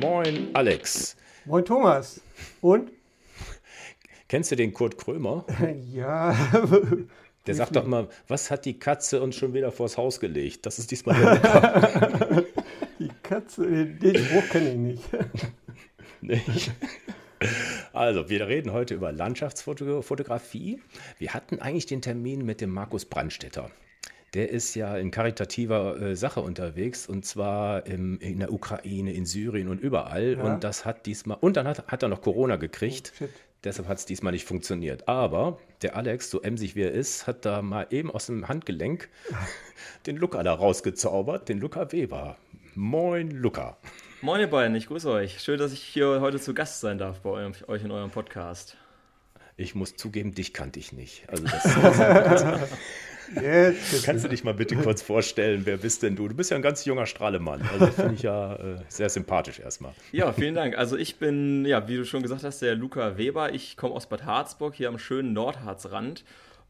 Moin, Alex. Moin, Thomas. Und? Kennst du den Kurt Krömer? ja. Der sagt doch immer, was hat die Katze uns schon wieder vors Haus gelegt? Das ist diesmal der die Katze, den Spruch kenne ich nicht. nicht. Also, wir reden heute über Landschaftsfotografie. Wir hatten eigentlich den Termin mit dem Markus Brandstetter. Der ist ja in karitativer äh, Sache unterwegs und zwar im, in der Ukraine, in Syrien und überall. Ja. Und das hat diesmal, und dann hat, hat er noch Corona gekriegt. Oh, Deshalb hat es diesmal nicht funktioniert. Aber der Alex, so emsig wie er ist, hat da mal eben aus dem Handgelenk den Luca da rausgezaubert, den Luca Weber. Moin, Luca. Moin, ihr beiden, ich grüße euch. Schön, dass ich hier heute zu Gast sein darf bei eurem, euch in eurem Podcast. Ich muss zugeben, dich kannte ich nicht. Also das, das, Jetzt. Kannst du dich mal bitte kurz vorstellen, wer bist denn du? Du bist ja ein ganz junger Strahlemann. Also finde ich ja äh, sehr sympathisch erstmal. Ja, vielen Dank. Also ich bin, ja, wie du schon gesagt hast, der Luca Weber. Ich komme aus Bad Harzburg, hier am schönen Nordharzrand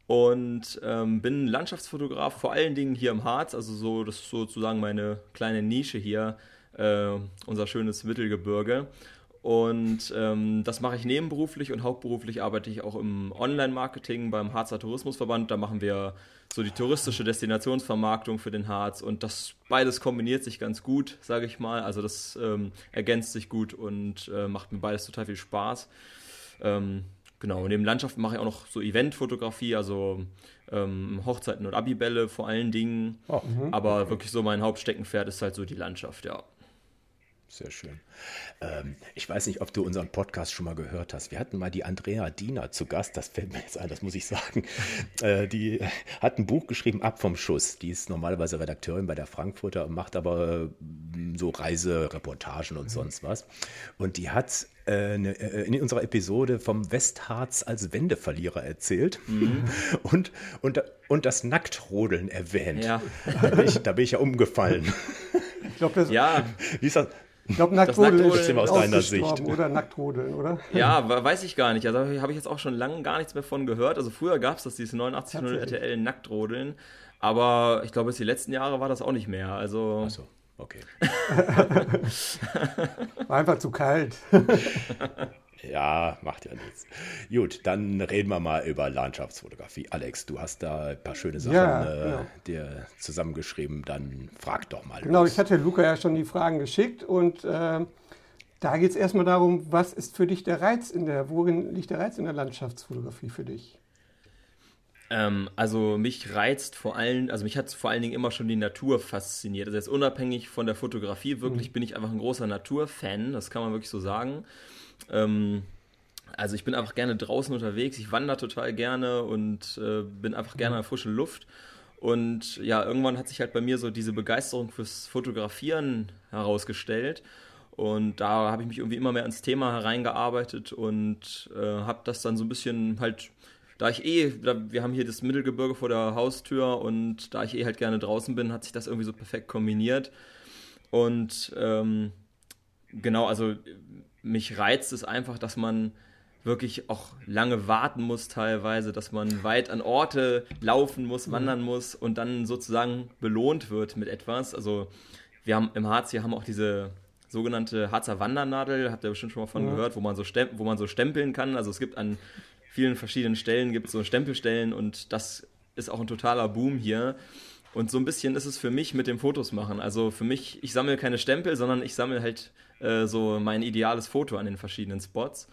und ähm, bin Landschaftsfotograf, vor allen Dingen hier im Harz. Also so, das ist sozusagen meine kleine Nische hier, äh, unser schönes Mittelgebirge. Und ähm, das mache ich nebenberuflich und hauptberuflich arbeite ich auch im Online-Marketing beim Harzer Tourismusverband. Da machen wir so die touristische Destinationsvermarktung für den Harz und das beides kombiniert sich ganz gut, sage ich mal. Also das ähm, ergänzt sich gut und äh, macht mir beides total viel Spaß. Ähm, genau, neben Landschaften mache ich auch noch so Eventfotografie, also ähm, Hochzeiten und Abibälle vor allen Dingen. Oh, Aber wirklich so mein Hauptsteckenpferd ist halt so die Landschaft, ja. Sehr schön. Ähm, ich weiß nicht, ob du unseren Podcast schon mal gehört hast. Wir hatten mal die Andrea Diener zu Gast, das fällt mir jetzt ein, das muss ich sagen. Äh, die hat ein Buch geschrieben, Ab vom Schuss. Die ist normalerweise Redakteurin bei der Frankfurter und macht aber äh, so Reisereportagen und mhm. sonst was. Und die hat äh, ne, äh, in unserer Episode vom Westharz als Wendeverlierer erzählt mhm. und, und, und das Nacktrodeln erwähnt. Ja. Da, bin ich, da bin ich ja umgefallen. Ich glaube, das, ja. Wie ist das? Ich glaube, Nacktrodeln ist aus deiner Sicht. Oder Nacktrodeln, oder? Ja, weiß ich gar nicht. Also habe ich jetzt auch schon lange gar nichts mehr von gehört. Also früher gab es das, dieses 89.0 RTL Nacktrodeln. Aber ich glaube, jetzt die letzten Jahre war das auch nicht mehr. Also. Ach so. Okay. War einfach zu kalt. Ja, macht ja nichts. Gut, dann reden wir mal über Landschaftsfotografie. Alex, du hast da ein paar schöne Sachen ja, äh, genau. dir zusammengeschrieben. Dann frag doch mal. Genau, los. ich hatte Luca ja schon die Fragen geschickt und äh, da geht es erstmal darum, was ist für dich der Reiz in der, worin liegt der Reiz in der Landschaftsfotografie für dich? Ähm, also mich reizt vor allem, also mich hat vor allen Dingen immer schon die Natur fasziniert. Also jetzt unabhängig von der Fotografie, wirklich mhm. bin ich einfach ein großer Naturfan, das kann man wirklich so sagen. Ähm, also ich bin einfach gerne draußen unterwegs, ich wandere total gerne und äh, bin einfach gerne in der frischen Luft. Und ja, irgendwann hat sich halt bei mir so diese Begeisterung fürs Fotografieren herausgestellt. Und da habe ich mich irgendwie immer mehr ins Thema hereingearbeitet und äh, habe das dann so ein bisschen halt, da ich eh, da, wir haben hier das Mittelgebirge vor der Haustür und da ich eh halt gerne draußen bin, hat sich das irgendwie so perfekt kombiniert. Und ähm, genau, also mich reizt es einfach, dass man wirklich auch lange warten muss teilweise, dass man weit an Orte laufen muss, mhm. wandern muss und dann sozusagen belohnt wird mit etwas. Also wir haben im Harz hier haben auch diese sogenannte Harzer Wandernadel, habt ihr bestimmt schon mal von ja. gehört, wo man, so wo man so stempeln kann. Also es gibt an vielen verschiedenen Stellen gibt so Stempelstellen und das ist auch ein totaler Boom hier. Und so ein bisschen ist es für mich mit dem Fotos machen. Also für mich, ich sammle keine Stempel, sondern ich sammle halt äh, so mein ideales Foto an den verschiedenen Spots.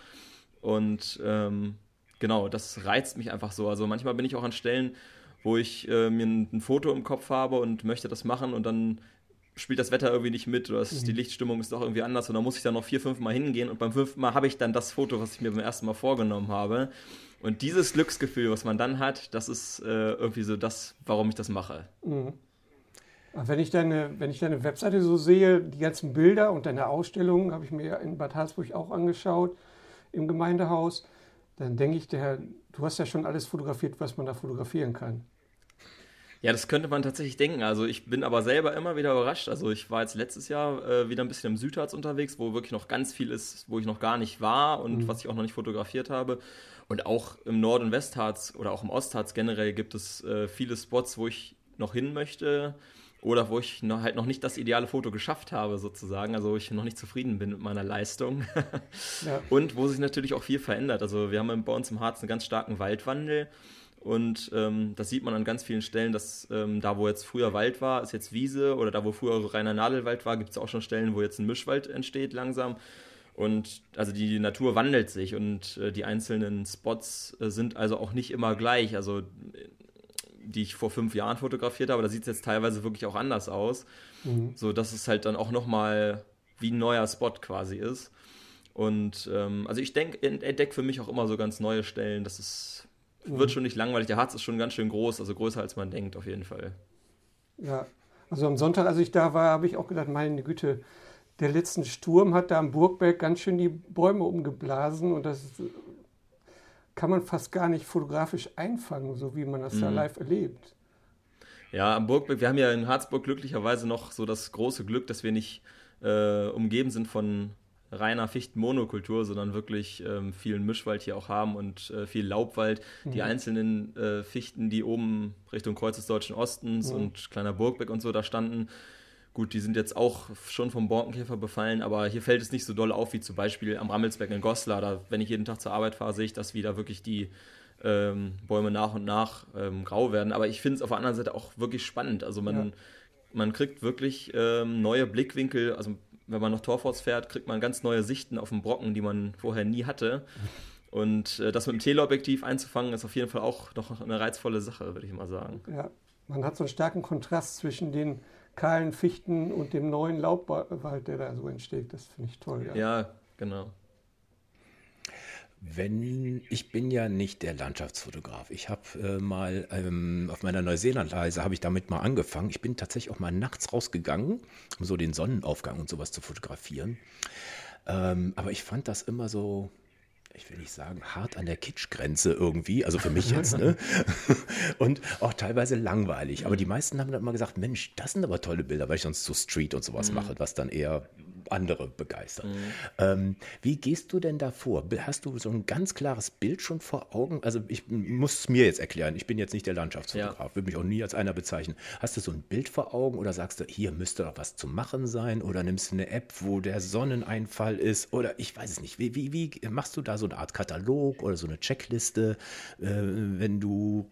Und ähm, genau, das reizt mich einfach so. Also manchmal bin ich auch an Stellen, wo ich äh, mir ein, ein, Foto im Kopf habe und möchte das machen und dann spielt das Wetter irgendwie nicht mit oder mhm. die Lichtstimmung ist doch irgendwie anders und dann muss ich da noch vier, fünf Mal hingehen und beim fünften Mal habe ich dann das Foto, was ich mir beim ersten Mal vorgenommen habe. Und dieses Glücksgefühl, was man dann hat, das ist äh, irgendwie so das, warum ich das mache. Mhm. Wenn ich, deine, wenn ich deine Webseite so sehe, die ganzen Bilder und deine Ausstellungen habe ich mir in Bad Harzburg auch angeschaut, im Gemeindehaus, dann denke ich, der, du hast ja schon alles fotografiert, was man da fotografieren kann. Ja, das könnte man tatsächlich denken. Also ich bin aber selber immer wieder überrascht. Also ich war jetzt letztes Jahr äh, wieder ein bisschen im Südharz unterwegs, wo wirklich noch ganz viel ist, wo ich noch gar nicht war und mhm. was ich auch noch nicht fotografiert habe. Und auch im Nord- und Westharz oder auch im Ostharz generell gibt es äh, viele Spots, wo ich noch hin möchte oder wo ich noch, halt noch nicht das ideale Foto geschafft habe, sozusagen, also wo ich noch nicht zufrieden bin mit meiner Leistung. ja. Und wo sich natürlich auch viel verändert. Also wir haben bei uns im Harz einen ganz starken Waldwandel. Und ähm, das sieht man an ganz vielen Stellen, dass ähm, da, wo jetzt früher Wald war, ist jetzt Wiese. Oder da, wo früher reiner Nadelwald war, gibt es auch schon Stellen, wo jetzt ein Mischwald entsteht langsam. Und also die Natur wandelt sich und äh, die einzelnen Spots äh, sind also auch nicht immer gleich. Also die ich vor fünf Jahren fotografiert habe, da sieht es jetzt teilweise wirklich auch anders aus. Mhm. So dass es halt dann auch nochmal wie ein neuer Spot quasi ist. Und ähm, also ich denke, entdecke für mich auch immer so ganz neue Stellen. Das ist, mhm. wird schon nicht langweilig. Der Harz ist schon ganz schön groß, also größer als man denkt, auf jeden Fall. Ja, also am Sonntag, als ich da war, habe ich auch gedacht, meine Güte, der letzte Sturm hat da am Burgberg ganz schön die Bäume umgeblasen und das kann man fast gar nicht fotografisch einfangen, so wie man das mhm. da live erlebt. Ja, am Burgberg, wir haben ja in Harzburg glücklicherweise noch so das große Glück, dass wir nicht äh, umgeben sind von reiner Fichtenmonokultur, sondern wirklich ähm, vielen Mischwald hier auch haben und äh, viel Laubwald. Mhm. Die einzelnen äh, Fichten, die oben Richtung Kreuz des Deutschen Ostens mhm. und Kleiner Burgberg und so da standen, Gut, die sind jetzt auch schon vom Borkenkäfer befallen, aber hier fällt es nicht so doll auf wie zum Beispiel am Rammelsberg in Goslar. Da, wenn ich jeden Tag zur Arbeit fahre, sehe ich, dass wieder wirklich die ähm, Bäume nach und nach ähm, grau werden. Aber ich finde es auf der anderen Seite auch wirklich spannend. Also man, ja. man kriegt wirklich ähm, neue Blickwinkel. Also wenn man nach Torforts fährt, kriegt man ganz neue Sichten auf den Brocken, die man vorher nie hatte. Und äh, das mit dem Teleobjektiv einzufangen, ist auf jeden Fall auch noch eine reizvolle Sache, würde ich mal sagen. Ja, man hat so einen starken Kontrast zwischen den kahlen Fichten und dem neuen Laubwald, der da so entsteht. Das finde ich toll. Ja, ja genau. Wenn ich bin ja nicht der Landschaftsfotograf. Ich habe äh, mal ähm, auf meiner Neuseelandreise habe ich damit mal angefangen. Ich bin tatsächlich auch mal nachts rausgegangen, um so den Sonnenaufgang und sowas zu fotografieren. Ähm, aber ich fand das immer so ich will nicht sagen, hart an der Kitschgrenze irgendwie, also für mich jetzt, ne? Und auch teilweise langweilig. Aber die meisten haben dann immer gesagt, Mensch, das sind aber tolle Bilder, weil ich sonst so Street und sowas mhm. mache, was dann eher andere begeistert. Mhm. Ähm, wie gehst du denn da vor? Hast du so ein ganz klares Bild schon vor Augen? Also ich muss es mir jetzt erklären. Ich bin jetzt nicht der Landschaftsfotograf, ja. würde mich auch nie als einer bezeichnen. Hast du so ein Bild vor Augen oder sagst du, hier müsste doch was zu machen sein? Oder nimmst du eine App, wo der Sonneneinfall ist? Oder ich weiß es nicht. Wie, wie, wie machst du da so eine Art Katalog oder so eine Checkliste, äh, wenn du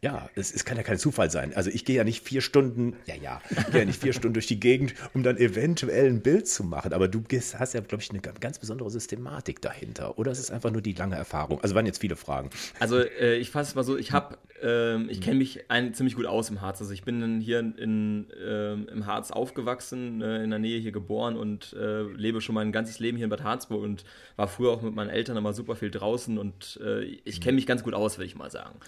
ja, es, es, kann ja kein Zufall sein. Also ich gehe ja nicht vier Stunden, ja, ja, ich gehe ja nicht vier Stunden durch die Gegend, um dann eventuell ein Bild zu machen. Aber du gehst, hast ja, glaube ich, eine ganz besondere Systematik dahinter. Oder es ist einfach nur die lange Erfahrung. Also waren jetzt viele Fragen. Also äh, ich fasse es mal so, ich habe, äh, ich kenne mich ein, ziemlich gut aus im Harz. Also ich bin hier in, äh, im Harz aufgewachsen, äh, in der Nähe hier geboren und äh, lebe schon mein ganzes Leben hier in Bad Harzburg und war früher auch mit meinen Eltern immer super viel draußen und äh, ich kenne mich ganz gut aus, würde ich mal sagen.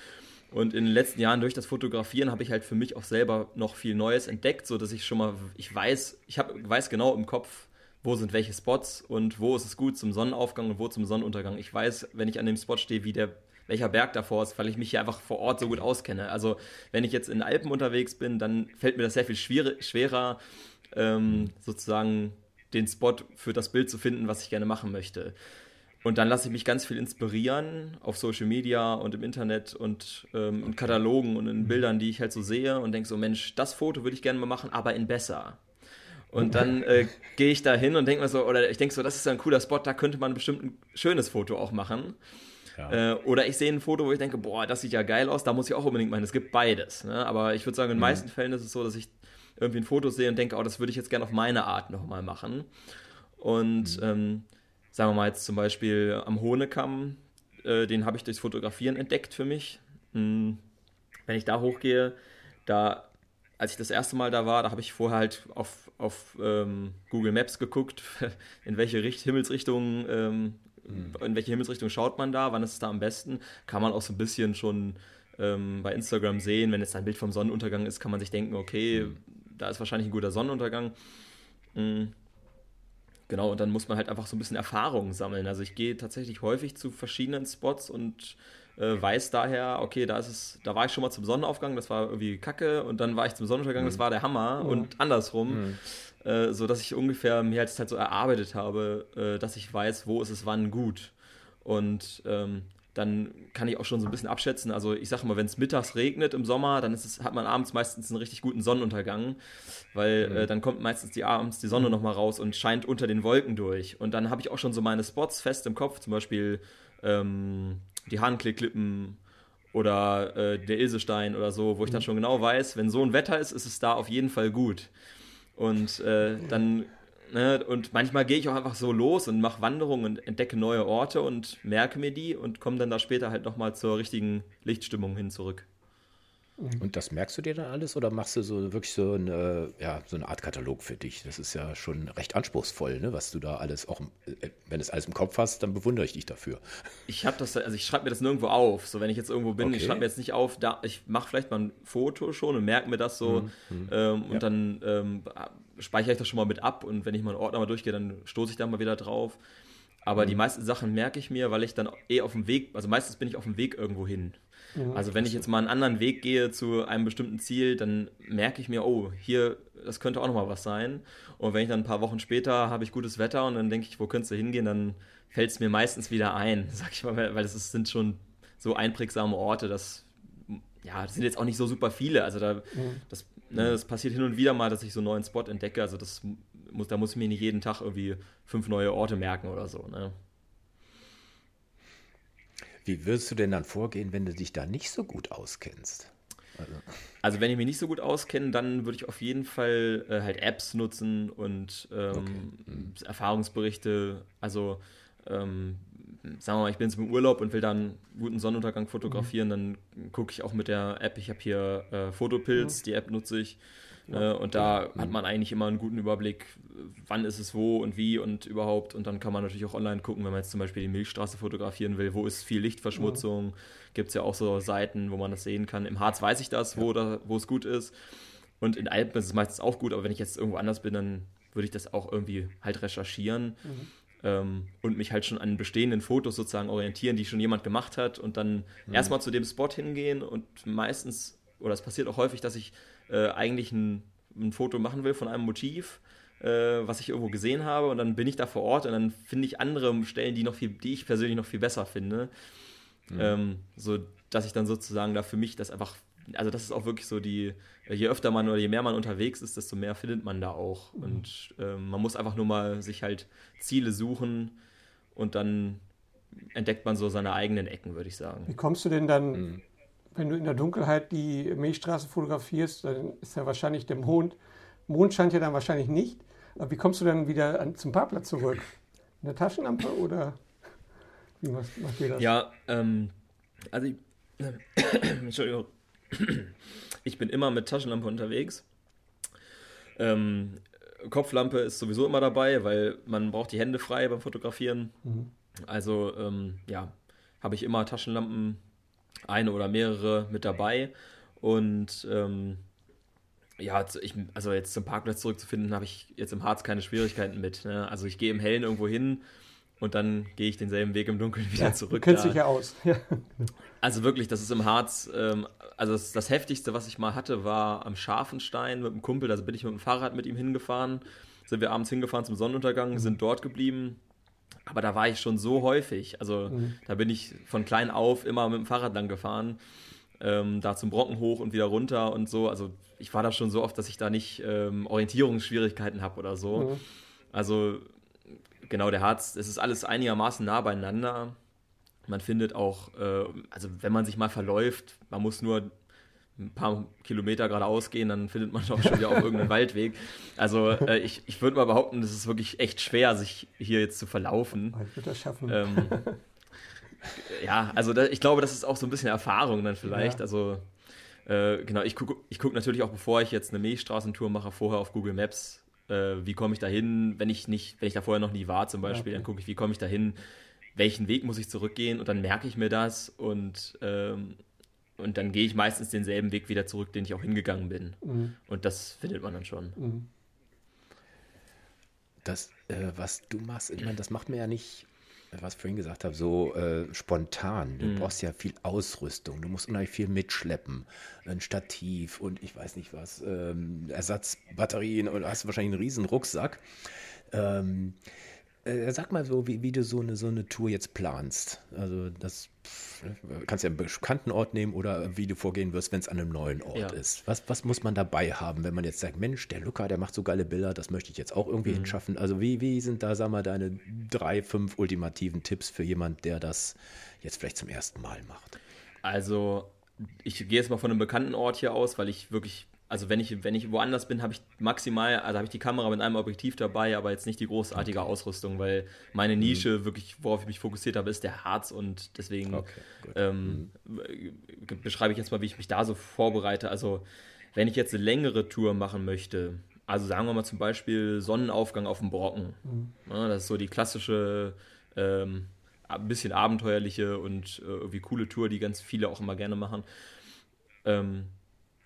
Und in den letzten Jahren durch das Fotografieren habe ich halt für mich auch selber noch viel Neues entdeckt, so dass ich schon mal, ich weiß, ich hab, weiß genau im Kopf, wo sind welche Spots und wo ist es gut zum Sonnenaufgang und wo zum Sonnenuntergang. Ich weiß, wenn ich an dem Spot stehe, wie der, welcher Berg davor ist, weil ich mich hier einfach vor Ort so gut auskenne. Also wenn ich jetzt in Alpen unterwegs bin, dann fällt mir das sehr viel schwer, schwerer, ähm, sozusagen den Spot für das Bild zu finden, was ich gerne machen möchte. Und dann lasse ich mich ganz viel inspirieren auf Social Media und im Internet und ähm, in Katalogen und in mhm. Bildern, die ich halt so sehe und denke so, Mensch, das Foto würde ich gerne mal machen, aber in besser. Und dann äh, gehe ich da hin und denke mir so, oder ich denke so, das ist ein cooler Spot, da könnte man bestimmt ein schönes Foto auch machen. Ja. Äh, oder ich sehe ein Foto, wo ich denke, boah, das sieht ja geil aus, da muss ich auch unbedingt machen. Es gibt beides. Ne? Aber ich würde sagen, in den mhm. meisten Fällen ist es so, dass ich irgendwie ein Foto sehe und denke, oh, das würde ich jetzt gerne auf meine Art nochmal machen. Und mhm. ähm, sagen wir mal jetzt zum Beispiel am Hohnekamm, äh, den habe ich durchs Fotografieren entdeckt für mich. Hm, wenn ich da hochgehe, da, als ich das erste Mal da war, da habe ich vorher halt auf, auf ähm, Google Maps geguckt, in welche Richt Himmelsrichtung, ähm, mhm. in welche Himmelsrichtung schaut man da, wann ist es da am besten. Kann man auch so ein bisschen schon ähm, bei Instagram sehen, wenn es ein Bild vom Sonnenuntergang ist, kann man sich denken, okay, mhm. da ist wahrscheinlich ein guter Sonnenuntergang. Mhm. Genau, und dann muss man halt einfach so ein bisschen Erfahrung sammeln. Also ich gehe tatsächlich häufig zu verschiedenen Spots und äh, weiß daher, okay, da ist es, da war ich schon mal zum Sonnenaufgang, das war irgendwie Kacke, und dann war ich zum Sonnenuntergang, mhm. das war der Hammer, mhm. und andersrum. Mhm. Äh, so dass ich ungefähr mir halt, halt so erarbeitet habe, äh, dass ich weiß, wo ist es wann gut. Und ähm, dann kann ich auch schon so ein bisschen abschätzen. Also ich sage mal, wenn es mittags regnet im Sommer, dann es, hat man abends meistens einen richtig guten Sonnenuntergang, weil mhm. äh, dann kommt meistens die abends die Sonne mhm. nochmal raus und scheint unter den Wolken durch. Und dann habe ich auch schon so meine Spots fest im Kopf, zum Beispiel ähm, die Hahnklippen oder äh, der Ilsestein oder so, wo ich dann mhm. schon genau weiß, wenn so ein Wetter ist, ist es da auf jeden Fall gut. Und äh, dann Ne? Und manchmal gehe ich auch einfach so los und mache Wanderungen und entdecke neue Orte und merke mir die und komme dann da später halt nochmal zur richtigen Lichtstimmung hin zurück. Mhm. Und das merkst du dir dann alles oder machst du so wirklich so eine, ja, so eine Art Katalog für dich? Das ist ja schon recht anspruchsvoll, ne? was du da alles auch, äh, wenn du es alles im Kopf hast, dann bewundere ich dich dafür. Ich habe das, also ich schreibe mir das nirgendwo auf. So, wenn ich jetzt irgendwo bin, okay. ich schreibe mir jetzt nicht auf, da, ich mache vielleicht mal ein Foto schon und merke mir das so mhm. ähm, und ja. dann ähm, speichere ich das schon mal mit ab und wenn ich mal einen Ordner mal durchgehe, dann stoße ich da mal wieder drauf. Aber mhm. die meisten Sachen merke ich mir, weil ich dann eh auf dem Weg, also meistens bin ich auf dem Weg irgendwo hin. Mhm. Also wenn ich jetzt mal einen anderen Weg gehe zu einem bestimmten Ziel, dann merke ich mir, oh, hier, das könnte auch nochmal was sein. Und wenn ich dann ein paar Wochen später habe ich gutes Wetter und dann denke ich, wo könntest du hingehen, dann fällt es mir meistens wieder ein, sag ich mal, weil das ist, sind schon so einprägsame Orte, dass ja, das sind jetzt auch nicht so super viele. Also da, mhm. das, ne, das passiert hin und wieder mal, dass ich so einen neuen Spot entdecke. Also das muss, da muss ich mir nicht jeden Tag irgendwie fünf neue Orte merken oder so. Ne? Wie würdest du denn dann vorgehen, wenn du dich da nicht so gut auskennst? Also, also wenn ich mich nicht so gut auskenne, dann würde ich auf jeden Fall äh, halt Apps nutzen und ähm, okay. mhm. Erfahrungsberichte. Also ähm, sagen wir mal, ich bin jetzt im Urlaub und will dann einen guten Sonnenuntergang fotografieren, mhm. dann gucke ich auch mit der App. Ich habe hier äh, Fotopilz, mhm. die App nutze ich. Ja. Äh, und da mhm. hat man eigentlich immer einen guten Überblick, wann ist es wo und wie und überhaupt. Und dann kann man natürlich auch online gucken, wenn man jetzt zum Beispiel die Milchstraße fotografieren will, wo ist viel Lichtverschmutzung. Mhm. Gibt es ja auch so Seiten, wo man das sehen kann. Im Harz weiß ich das, wo, ja. es gut ist. Und in Alpen ist es meistens auch gut, aber wenn ich jetzt irgendwo anders bin, dann würde ich das auch irgendwie halt recherchieren. Mhm. Ähm, und mich halt schon an bestehenden Fotos sozusagen orientieren, die schon jemand gemacht hat und dann mhm. erstmal zu dem Spot hingehen und meistens, oder es passiert auch häufig, dass ich äh, eigentlich ein, ein, Foto machen will von einem Motiv, äh, was ich irgendwo gesehen habe und dann bin ich da vor Ort und dann finde ich andere Stellen, die noch viel, die ich persönlich noch viel besser finde. Mhm. Ähm, so dass ich dann sozusagen da für mich das einfach, also das ist auch wirklich so die, je öfter man oder je mehr man unterwegs ist, desto mehr findet man da auch. Mhm. Und ähm, man muss einfach nur mal sich halt Ziele suchen und dann entdeckt man so seine eigenen Ecken, würde ich sagen. Wie kommst du denn dann mhm wenn du in der Dunkelheit die Milchstraße fotografierst, dann ist ja wahrscheinlich der Mond. Mond scheint ja dann wahrscheinlich nicht. Aber wie kommst du dann wieder an, zum Parkplatz zurück? In der Taschenlampe oder wie macht, macht ihr das? Ja, ähm, also ich, äh, Entschuldigung. Ich bin immer mit Taschenlampe unterwegs. Ähm, Kopflampe ist sowieso immer dabei, weil man braucht die Hände frei beim Fotografieren. Mhm. Also ähm, ja, habe ich immer Taschenlampen eine oder mehrere mit dabei. Und ähm, ja, ich, also jetzt zum Parkplatz zurückzufinden, habe ich jetzt im Harz keine Schwierigkeiten mit. Ne? Also ich gehe im Hellen irgendwo hin und dann gehe ich denselben Weg im Dunkeln wieder ja, zurück. Kennst dich ja aus. Also wirklich, das ist im Harz, ähm, also das, das, Heftigste, was ich mal hatte, war am Scharfenstein mit einem Kumpel, da bin ich mit dem Fahrrad mit ihm hingefahren, sind wir abends hingefahren zum Sonnenuntergang, sind dort geblieben aber da war ich schon so häufig. Also mhm. da bin ich von klein auf immer mit dem Fahrrad lang gefahren. Ähm, da zum Brocken hoch und wieder runter und so. Also ich war da schon so oft, dass ich da nicht ähm, Orientierungsschwierigkeiten habe oder so. Mhm. Also genau, der Harz, es ist alles einigermaßen nah beieinander. Man findet auch, äh, also wenn man sich mal verläuft, man muss nur ein paar Kilometer geradeaus gehen, dann findet man auch schon wieder auf irgendeinen Waldweg. Also äh, ich, ich würde mal behaupten, es ist wirklich echt schwer, sich hier jetzt zu verlaufen. Ich würde das schaffen. Ähm, ja, also da, ich glaube, das ist auch so ein bisschen Erfahrung dann vielleicht. Ja. Also äh, genau, ich gucke ich guck natürlich auch, bevor ich jetzt eine Milchstraßentour mache, vorher auf Google Maps, äh, wie komme ich da hin, wenn ich nicht, wenn ich da vorher noch nie war zum Beispiel, okay. dann gucke ich, wie komme ich da hin, welchen Weg muss ich zurückgehen und dann merke ich mir das und ähm, und dann gehe ich meistens denselben Weg wieder zurück, den ich auch hingegangen bin. Mhm. Und das findet man dann schon. Mhm. Das, äh, was du machst, ich meine, das macht mir ja nicht, was ich vorhin gesagt habe, so äh, spontan. Du mhm. brauchst ja viel Ausrüstung, du musst unheimlich viel mitschleppen. Ein Stativ und ich weiß nicht was, ähm, Ersatzbatterien und hast wahrscheinlich einen riesen Rucksack. Ähm, Äh, sag mal so, wie, wie du so eine, so eine Tour jetzt planst. Also das pff, kannst ja einen bekannten Ort nehmen oder wie du vorgehen wirst, wenn es an einem neuen Ort Ja. ist. Was, was muss man dabei haben, wenn man jetzt sagt, Mensch, der Luca, der macht so geile Bilder, das möchte ich jetzt auch irgendwie hinschaffen. Also wie, wie sind da, sag mal, deine drei, fünf ultimativen Tipps für jemand, der das jetzt vielleicht zum ersten Mal macht? Also, ich gehe jetzt mal von einem bekannten Ort hier aus, weil ich wirklich, also wenn ich, wenn ich woanders bin, habe ich maximal, also habe ich die Kamera mit einem Objektiv dabei, aber jetzt nicht die großartige Ausrüstung, weil meine Nische wirklich, worauf ich mich fokussiert habe, ist der Harz und deswegen Okay, ähm, äh, beschreibe ich jetzt mal, wie ich mich da so vorbereite. Also, wenn ich jetzt eine längere Tour machen möchte, also sagen wir mal zum Beispiel Sonnenaufgang auf dem Brocken. Ja, das ist so die klassische, ähm, ein bisschen abenteuerliche und äh, irgendwie coole Tour, die ganz viele auch immer gerne machen. Ähm,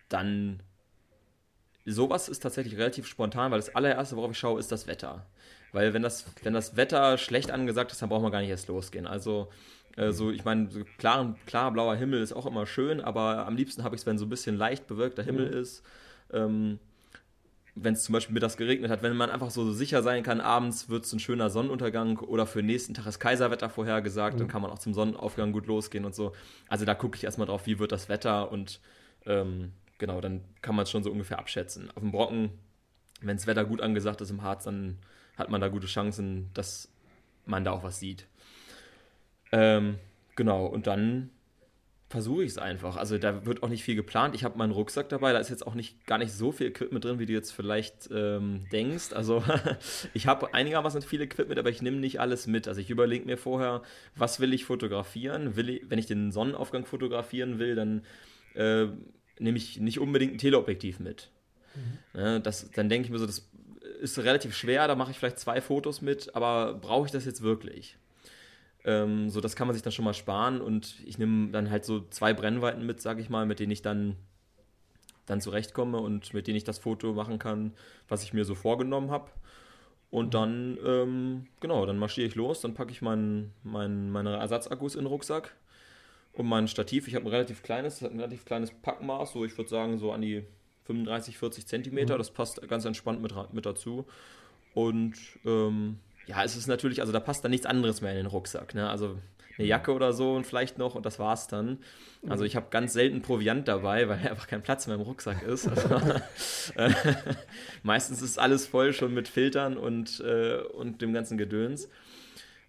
dann sowas ist tatsächlich relativ spontan, weil das allererste, worauf ich schaue, ist das Wetter. Weil wenn das, wenn das Wetter schlecht angesagt ist, dann braucht man gar nicht erst losgehen. Also äh, so, ich meine, so klar, klar blauer Himmel ist auch immer schön, aber am liebsten habe ich es, wenn so ein bisschen leicht bewölkter Himmel ist. Ähm, wenn es zum Beispiel mittags geregnet hat, wenn man einfach so sicher sein kann, abends wird es ein schöner Sonnenuntergang oder für den nächsten Tag ist Kaiserwetter vorhergesagt, dann kann man auch zum Sonnenaufgang gut losgehen und so. Also da gucke ich erstmal drauf, wie wird das Wetter und ähm, genau, dann kann man es schon so ungefähr abschätzen. Auf dem Brocken, wenn das Wetter gut angesagt ist im Harz, dann hat man da gute Chancen, dass man da auch was sieht. Ähm, genau, und dann versuche ich es einfach. Also da wird auch nicht viel geplant. Ich habe meinen Rucksack dabei, da ist jetzt auch nicht gar nicht so viel Equipment drin, wie du jetzt vielleicht ähm, denkst. Also ich habe einigermaßen viel Equipment, aber ich nehme nicht alles mit. Also ich überlege mir vorher, was will ich fotografieren? Will ich, wenn ich den Sonnenaufgang fotografieren will, dann äh, nehme ich nicht unbedingt ein Teleobjektiv mit. Ja, das, dann denke ich mir so, das ist relativ schwer, da mache ich vielleicht zwei Fotos mit, aber brauche ich das jetzt wirklich? Ähm, so, das kann man sich dann schon mal sparen und ich nehme dann halt so zwei Brennweiten mit, sage ich mal, mit denen ich dann, dann zurechtkomme und mit denen ich das Foto machen kann, was ich mir so vorgenommen habe. Und dann, ähm, genau, dann marschiere ich los, dann packe ich mein, mein, meine Ersatzakkus in den Rucksack und mein Stativ. Ich habe ein relativ kleines, ein relativ kleines Packmaß, so ich würde sagen so an die 35, 40 Zentimeter. Das passt ganz entspannt mit, mit dazu. Und ähm, ja, es ist natürlich, also da passt dann nichts anderes mehr in den Rucksack. Ne? Also eine Jacke oder so und vielleicht noch und das war's dann. Also ich habe ganz selten Proviant dabei, weil einfach kein Platz mehr im Rucksack ist. Also, äh, meistens ist alles voll schon mit Filtern und, äh, und dem ganzen Gedöns.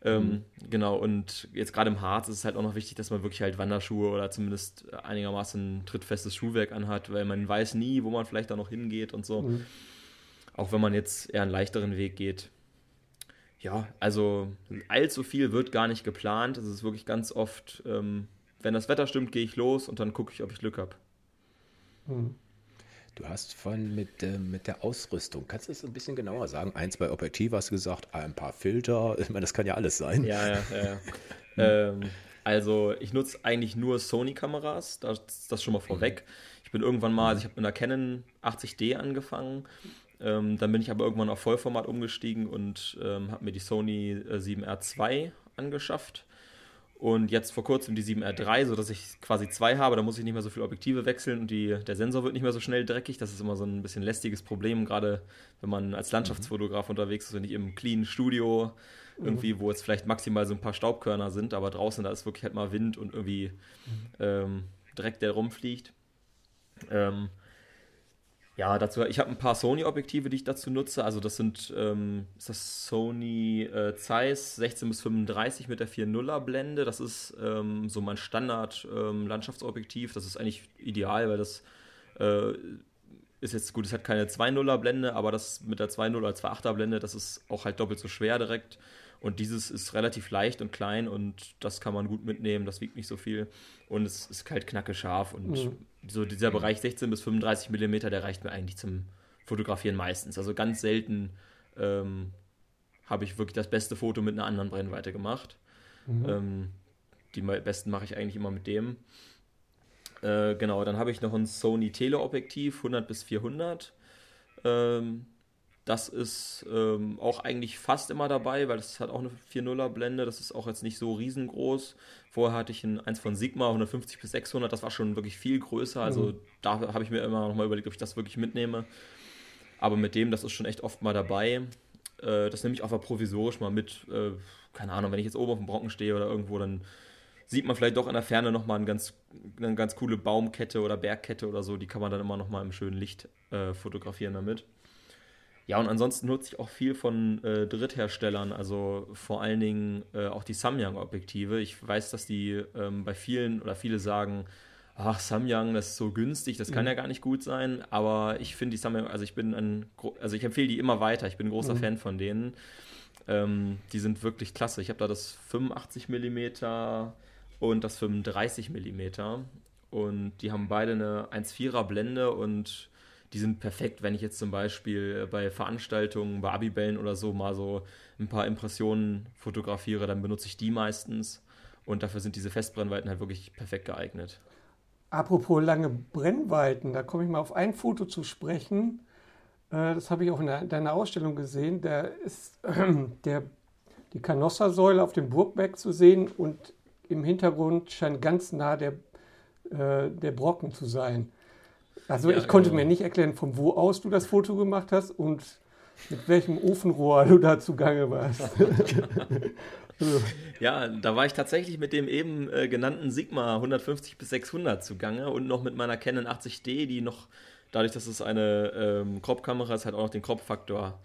Ähm, Genau, und jetzt gerade im Harz ist es halt auch noch wichtig, dass man wirklich halt Wanderschuhe oder zumindest einigermaßen trittfestes Schuhwerk anhat, weil man weiß nie, wo man vielleicht da noch hingeht und so. Auch wenn man jetzt eher einen leichteren Weg geht. Ja, also allzu viel wird gar nicht geplant. Es ist wirklich ganz oft, ähm, wenn das Wetter stimmt, gehe ich los und dann gucke ich, ob ich Glück habe. Du hast vorhin mit, äh, mit der Ausrüstung, kannst du das ein bisschen genauer sagen? Ein, zwei Objektive hast du gesagt, ein paar Filter, ich meine, das kann ja alles sein. Ja, ja, ja. ähm, also ich nutze eigentlich nur Sony-Kameras, das, das schon mal vorweg. Ich bin irgendwann mal, also ich habe mit einer Canon 80D angefangen, ähm, dann bin ich aber irgendwann auf Vollformat umgestiegen und ähm, habe mir die Sony äh, 7R2 angeschafft. Und jetzt vor kurzem die 7R3, sodass ich quasi zwei habe, da muss ich nicht mehr so viele Objektive wechseln und die, der Sensor wird nicht mehr so schnell dreckig. Das ist immer so ein bisschen lästiges Problem, gerade wenn man als Landschaftsfotograf unterwegs ist und nicht im clean Studio irgendwie, wo jetzt vielleicht maximal so ein paar Staubkörner sind, aber draußen da ist wirklich halt mal Wind und irgendwie ähm, Dreck, der rumfliegt. Ähm, ja, dazu, ich habe ein paar Sony-Objektive, die ich dazu nutze. Also das sind ähm, ist das Sony äh, Zeiss 16 bis 35 mit der 4.0er Blende. Das ist ähm, so mein Standard ähm. Das ist eigentlich ideal, weil das äh, ist jetzt gut, es hat keine 2.0er Blende, aber das mit der 2.0 oder 2.8er Blende, das ist auch halt doppelt so schwer direkt. Und dieses ist relativ leicht und klein und das kann man gut mitnehmen, das wiegt nicht so viel. Und es ist halt knacke scharf und so dieser Bereich 16 bis 35 Millimeter, der reicht mir eigentlich zum Fotografieren meistens. Also ganz selten ähm, habe ich wirklich das beste Foto mit einer anderen Brennweite gemacht. Ähm, die besten mache ich eigentlich immer mit dem. Äh, genau, dann habe ich noch ein Sony Teleobjektiv 100 bis 400. Ähm, das ist ähm, auch eigentlich fast immer dabei, weil das hat auch eine 4.0er Blende. Das ist auch jetzt nicht so riesengroß. Vorher hatte ich ein, eins von Sigma 150 bis 600. Das war schon wirklich viel größer. Also da habe ich mir immer noch mal überlegt, ob ich das wirklich mitnehme. Aber mit dem, das ist schon echt oft mal dabei. äh, das nehme ich einfach provisorisch mal mit. Äh, keine Ahnung, wenn ich jetzt oben auf dem Brocken stehe oder irgendwo, dann sieht man vielleicht doch in der Ferne nochmal eine ganz, eine ganz coole Baumkette oder Bergkette oder so. Die kann man dann immer nochmal im schönen Licht äh, fotografieren damit. Ja, und ansonsten nutze ich auch viel von äh, Drittherstellern, also vor allen Dingen äh, auch die Samyang-Objektive. Ich weiß, dass die ähm, bei vielen oder viele sagen, ach, Samyang, das ist so günstig, das kann mhm. ja gar nicht gut sein. Aber ich finde die Samyang, also ich bin ein, also ich empfehle die immer weiter. Ich bin ein großer mhm. Fan von denen. Ähm, die sind wirklich klasse. Ich habe da das 85 mm und das 35 mm. Und die haben beide eine 1,4er Blende und die sind perfekt, wenn ich jetzt zum Beispiel bei Veranstaltungen, bei Abibellen oder so mal so ein paar Impressionen fotografiere, dann benutze ich die meistens. Und dafür sind diese Festbrennweiten halt wirklich perfekt geeignet. Apropos lange Brennweiten, da komme ich mal auf ein Foto zu sprechen. Äh, das habe ich auch in deiner Ausstellung gesehen. Da ist der, die Canossa-Säule auf dem Burgberg zu sehen und im Hintergrund scheint ganz nah der, äh, der Brocken zu sein. Also ja, ich konnte genau. mir nicht erklären, von wo aus du das Foto gemacht hast und mit welchem Ofenrohr du da zugange warst. ja, da war ich tatsächlich mit dem eben äh, genannten Sigma 150 bis 600 zugange und noch mit meiner Canon 80D, die noch, dadurch, dass es eine ähm, Crop-Kamera ist, halt auch noch den Crop-Faktor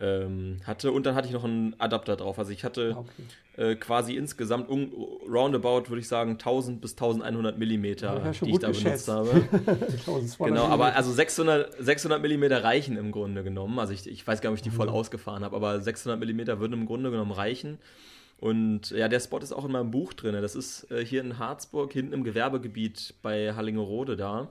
ähm, hatte. Und dann hatte ich noch einen Adapter drauf. Also ich hatte ah, okay. äh, quasi insgesamt um, roundabout, würde ich sagen, 1000 bis 1100 Millimeter, ja, die ich da geschätzt. benutzt habe. genau, aber also 600, 600 Millimeter reichen im Grunde genommen. Also ich, ich weiß gar nicht, ob ich die voll mhm. ausgefahren habe, aber 600 Millimeter würden im Grunde genommen reichen. Und ja, der Spot ist auch in meinem Buch drin. Das ist äh, hier in Harzburg, hinten im Gewerbegebiet bei Hallingerode da.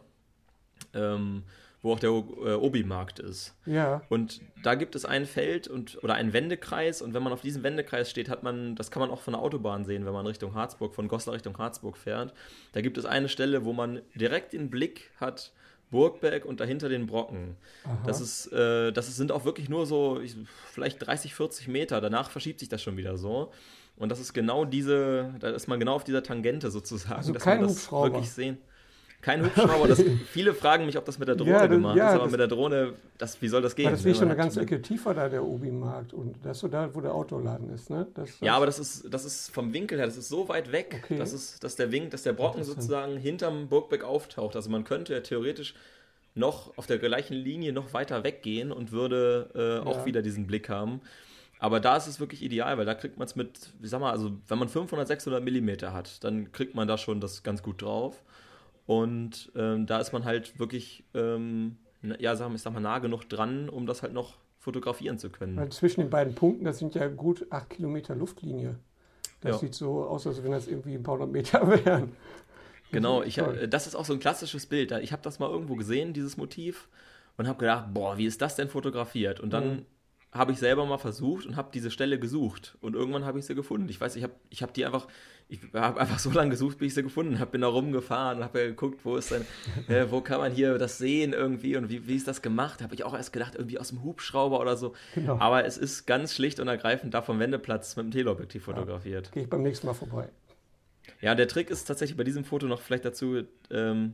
Ähm, wo auch der Obi-Markt ist. Ja. Und da gibt es ein Feld und oder einen Wendekreis und wenn man auf diesem Wendekreis steht, hat man, das kann man auch von der Autobahn sehen, wenn man Richtung Harzburg, von Goslar Richtung Harzburg fährt. Da gibt es eine Stelle, wo man direkt den Blick hat, Burgberg und dahinter den Brocken. Das ist, äh, das sind auch wirklich nur so vielleicht 30, 40 Meter. Danach verschiebt sich das schon wieder so. Und das ist genau diese, da ist man genau auf dieser Tangente sozusagen, also dass man das Hubschrauber. wirklich sehen. Kein Hubschrauber. Das, viele fragen mich, ob das mit der Drohne ja, gemacht ja, ist, aber mit der Drohne, das, wie soll das gehen? Das ist schon eine ganze Ecke tiefer da, der Obi-Markt. Und das ist so da, wo der Autoladen ist, ne? Das, das ja, aber das ist, das ist vom Winkel her, das ist so weit weg, okay. dass, es, dass der Wink, dass der Brocken sozusagen hinterm Burgbeck auftaucht. Also man könnte ja theoretisch noch auf der gleichen Linie noch weiter weggehen und würde äh, auch ja. wieder diesen Blick haben. Aber da ist es wirklich ideal, weil da kriegt man es mit, wie sag mal, also wenn man 500, 600 Millimeter hat, dann kriegt man da schon das ganz gut drauf. Und ähm, da ist man halt wirklich, ähm, ja, sag, ich sag mal, nah genug dran, um das halt noch fotografieren zu können. Weil zwischen den beiden Punkten, das sind ja gut acht Kilometer Luftlinie. Das ja. sieht so aus, als wenn das irgendwie ein paar hundert Meter wären. Genau, ich, äh, das ist auch so ein klassisches Bild. Ich habe das mal irgendwo gesehen, dieses Motiv, und habe gedacht, boah, wie ist das denn fotografiert? Und dann mhm habe ich selber mal versucht und habe diese Stelle gesucht. Und irgendwann habe ich sie gefunden. Ich weiß, ich habe ich hab die einfach, ich habe einfach so lange gesucht, bis ich sie gefunden habe. Bin da rumgefahren und habe geguckt, wo ist denn, äh, wo kann man hier das sehen irgendwie und wie, wie ist das gemacht? Habe ich auch erst gedacht, irgendwie aus dem Hubschrauber oder so. Genau. Aber es ist ganz schlicht und ergreifend da vom Wendeplatz mit dem Teleobjektiv fotografiert. Ja, Gehe ich beim nächsten Mal vorbei. Ja, der Trick ist tatsächlich bei diesem Foto noch vielleicht dazu, ähm,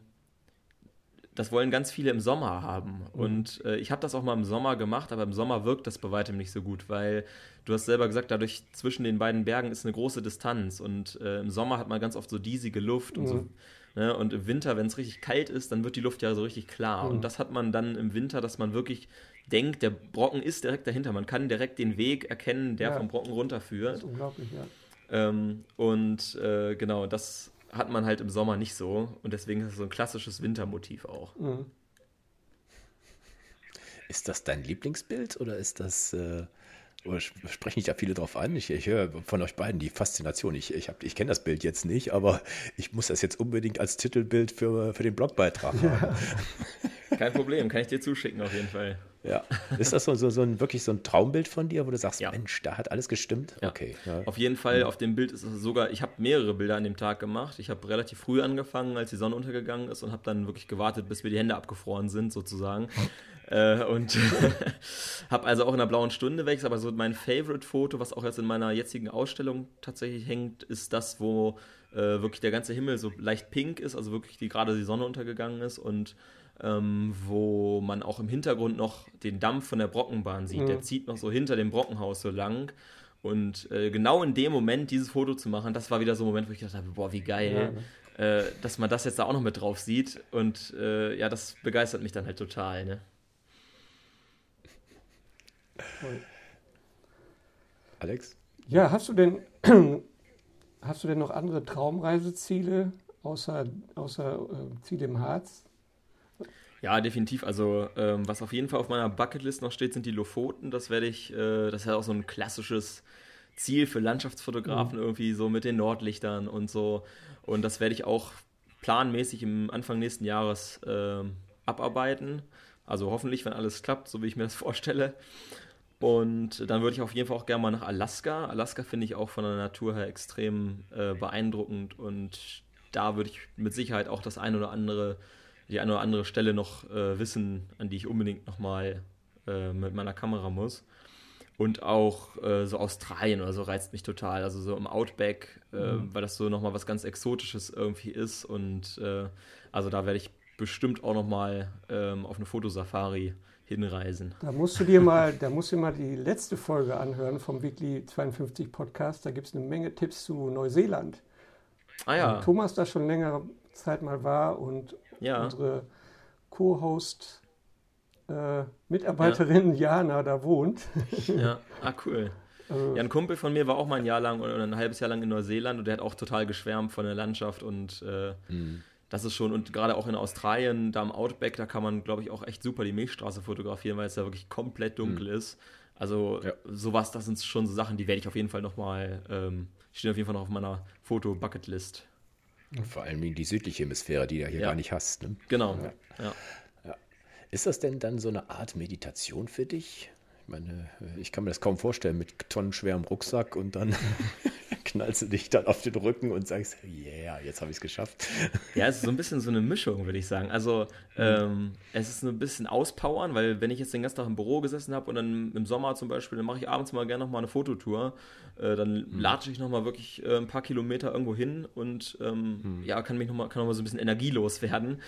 das wollen ganz viele im Sommer haben. Mhm. Und äh, ich habe das auch mal im Sommer gemacht, aber im Sommer wirkt das bei weitem nicht so gut, weil du hast selber gesagt, dadurch zwischen den beiden Bergen ist eine große Distanz. Und äh, im Sommer hat man ganz oft so diesige Luft und mhm. so. Ne? Und im Winter, wenn es richtig kalt ist, dann wird die Luft ja so richtig klar. Mhm. Und das hat man dann im Winter, dass man wirklich denkt, der Brocken ist direkt dahinter. Man kann direkt den Weg erkennen, der ja. vom Brocken runterführt. Das ist unglaublich, ja. Ähm, und äh, genau, das hat man halt im Sommer nicht so. Und deswegen ist es so ein klassisches Wintermotiv auch. Mhm. Ist das dein Lieblingsbild oder ist das. Äh, sprechen nicht da viele drauf an? Ich, ich höre von euch beiden die Faszination. Ich, ich, ich kenne das Bild jetzt nicht, aber ich muss das jetzt unbedingt als Titelbild für, für den Blogbeitrag ja. haben. Kein Problem, kann ich dir zuschicken auf jeden Fall. Ja. Ist das so, so, so ein wirklich so ein Traumbild von dir, wo du sagst, ja. Mensch, da hat alles gestimmt? Ja. Okay. Ja. Auf jeden Fall, auf dem Bild ist es sogar, ich habe mehrere Bilder an dem Tag gemacht. Ich habe relativ früh angefangen, als die Sonne untergegangen ist und habe dann wirklich gewartet, bis mir die Hände abgefroren sind, sozusagen. Äh, und habe also auch in der blauen Stunde weg, aber so mein Favorite-Foto, was auch jetzt in meiner jetzigen Ausstellung tatsächlich hängt, ist das, wo äh, wirklich der ganze Himmel so leicht pink ist, also wirklich die, gerade die Sonne untergegangen ist und ähm, wo man auch im Hintergrund noch den Dampf von der Brockenbahn sieht. Mhm. Der zieht noch so hinter dem Brockenhaus so lang. Und äh, genau in dem Moment dieses Foto zu machen, das war wieder so ein Moment, wo ich gedacht habe, boah, wie geil, ja, äh, dass man das jetzt da auch noch mit drauf sieht. Und äh, ja, das begeistert mich dann halt total. Ne? Alex? Ja, hast du denn hast du denn noch andere Traumreiseziele außer, außer äh, Ziele im Harz? Ja, definitiv. Also ähm, was auf jeden Fall auf meiner Bucketlist noch steht, sind die Lofoten. Das werde ich, äh, das ist ja auch so ein klassisches Ziel für Landschaftsfotografen mhm. irgendwie so mit den Nordlichtern und so. Und das werde ich auch planmäßig im Anfang nächsten Jahres äh, abarbeiten. Also hoffentlich, wenn alles klappt, so wie ich mir das vorstelle. Und dann würde ich auf jeden Fall auch gerne mal nach Alaska. Alaska finde ich auch von der Natur her extrem äh, beeindruckend und da würde ich mit Sicherheit auch das eine oder andere die eine oder andere Stelle noch äh, wissen, an die ich unbedingt nochmal äh, mit meiner Kamera muss. Und auch äh, so Australien oder so reizt mich total. Also so im Outback, äh, mhm. weil das so nochmal was ganz Exotisches irgendwie ist. Und äh, also da werde ich bestimmt auch nochmal ähm, auf eine Fotosafari hinreisen. Da musst du dir mal, da musst du mal die letzte Folge anhören vom Weekly 52 Podcast. Da gibt es eine Menge Tipps zu Neuseeland. Ah ja. Thomas da schon längere Zeit mal war und ja. unsere Co-Host äh, Mitarbeiterin ja. Jana da wohnt. ja, ah, cool. Also, ja, ein Kumpel von mir war auch mal ein Jahr lang oder ein halbes Jahr lang in Neuseeland und der hat auch total geschwärmt von der Landschaft und äh, mhm. Das ist schon, und gerade auch in Australien, da im Outback, da kann man, glaube ich, auch echt super die Milchstraße fotografieren, weil es da wirklich komplett dunkel mhm. ist. Also ja. sowas, das sind schon so Sachen, die werde ich auf jeden Fall nochmal, ähm, stehen auf jeden Fall noch auf meiner Foto-Bucketlist. Vor allem die südliche Hemisphäre, die du hier ja. gar nicht hast. Ne? Genau. Ja. Ja. Ist das denn dann so eine Art Meditation für dich? Ich meine, ich kann mir das kaum vorstellen mit tonnenschwerem Rucksack und dann knallst du dich dann auf den Rücken und sagst, yeah, jetzt habe ich es geschafft. Ja, es ist so ein bisschen so eine Mischung, würde ich sagen. Also ähm, es ist ein bisschen auspowern, weil wenn ich jetzt den ganzen Tag im Büro gesessen habe und dann im Sommer zum Beispiel, dann mache ich abends mal gerne noch mal eine Fototour. Äh, dann mhm. latsche ich noch mal wirklich äh, ein paar Kilometer irgendwo hin und ähm, mhm. ja, kann mich noch mal, kann noch mal so ein bisschen energielos werden.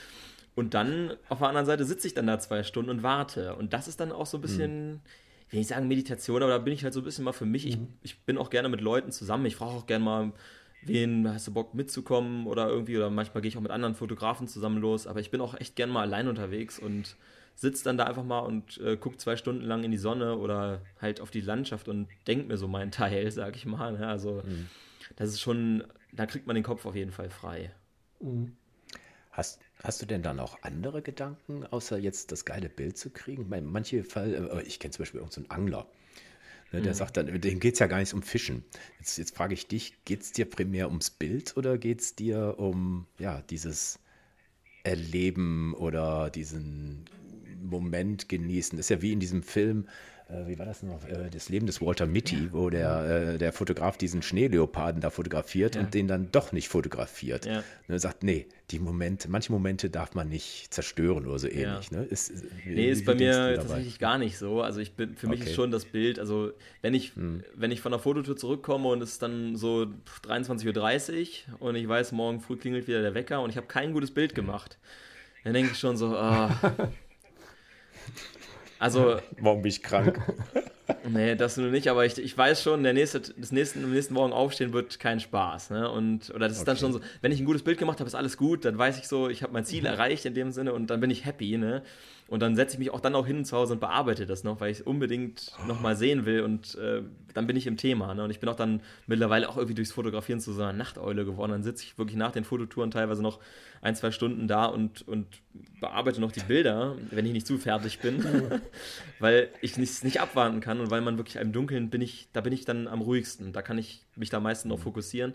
Und dann auf der anderen Seite sitze ich dann da zwei Stunden und warte. Und das ist dann auch so ein bisschen mhm ich will nicht sagen Meditation, aber da bin ich halt so ein bisschen mal für mich. Mhm. Ich, ich bin auch gerne mit Leuten zusammen. Ich brauche auch gerne mal, wen hast du Bock mitzukommen oder irgendwie, oder manchmal gehe ich auch mit anderen Fotografen zusammen los, aber ich bin auch echt gerne mal allein unterwegs und sitze dann da einfach mal und äh, gucke zwei Stunden lang in die Sonne oder halt auf die Landschaft und denke mir so meinen Teil, sag ich mal. Ne? Also mhm. das ist schon, da kriegt man den Kopf auf jeden Fall frei. Mhm. Hast, hast du denn dann auch andere Gedanken, außer jetzt das geile Bild zu kriegen? Manche Fall, äh, ich kenne zum Beispiel irgendeinen so Angler, ne, der mhm. sagt dann, dem geht es ja gar nicht um Fischen. Jetzt, jetzt frage ich dich, geht es dir primär ums Bild oder geht es dir um ja, dieses Erleben oder diesen Moment genießen? Das ist ja wie in diesem Film, äh, wie war das noch, äh, das Leben des Walter Mitty, ja. wo der, äh, der Fotograf diesen Schneeleoparden da fotografiert ja. und den dann doch nicht fotografiert. Ja. Und er sagt, nee, die Momente, manche Momente darf man nicht zerstören oder so ähnlich. Ne? Ist, wie, nee, ist bei mir tatsächlich gar nicht so. Also ich bin, für mich okay. ist schon das Bild, also wenn ich, hm. wenn ich von der Fototour zurückkomme und es ist dann so 23.30 Uhr und ich weiß, morgen früh klingelt wieder der Wecker und ich habe kein gutes Bild gemacht, dann denke ich schon so, ah, Also. Morgen bin ich krank. Nee, das nur nicht, aber ich, ich weiß schon, der nächste, das nächste, am nächsten Morgen aufstehen wird kein Spaß. Ne? Und, oder das ist okay. dann schon so, wenn ich ein gutes Bild gemacht habe, ist alles gut, dann weiß ich so, ich habe mein Ziel mhm. erreicht in dem Sinne und dann bin ich happy. Ne? Und dann setze ich mich auch dann auch hin zu Hause und bearbeite das noch, weil ich es unbedingt oh. nochmal sehen will und äh, dann bin ich im Thema. Ne? Und ich bin auch dann mittlerweile auch irgendwie durchs Fotografieren zu so einer Nachteule geworden. Dann sitze ich wirklich nach den Fototouren teilweise noch ein, zwei Stunden da und, und bearbeite noch die Bilder, wenn ich nicht zu fertig bin, weil ich es nicht, nicht abwarten kann und weil man wirklich im Dunkeln bin ich, da bin ich dann am ruhigsten. Da kann ich mich da meistens noch mhm. fokussieren.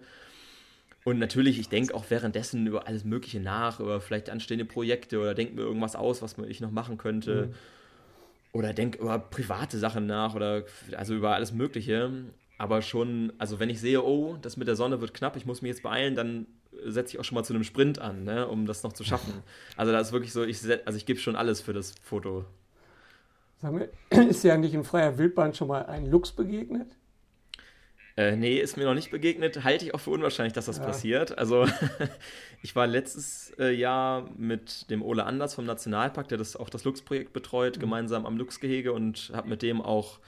Und natürlich, ich denke auch währenddessen über alles Mögliche nach, über vielleicht anstehende Projekte oder denke mir irgendwas aus, was ich noch machen könnte. Mhm. Oder denke über private Sachen nach oder also über alles Mögliche. Aber schon, also wenn ich sehe, oh, das mit der Sonne wird knapp, ich muss mich jetzt beeilen, dann setze ich auch schon mal zu einem Sprint an, ne, um das noch zu schaffen. Also da ist wirklich so, ich, also ich gebe schon alles für das Foto. Sag mal, ist dir eigentlich in freier Wildbahn schon mal ein Luchs begegnet? Äh, nee, ist mir noch nicht begegnet. Halte ich auch für unwahrscheinlich, dass das ja. passiert. Also, ich war letztes äh, Jahr mit dem Ole Anders vom Nationalpark, der das auch das Lux-Projekt betreut, mhm. gemeinsam am Lux-Gehege und habe mit dem auch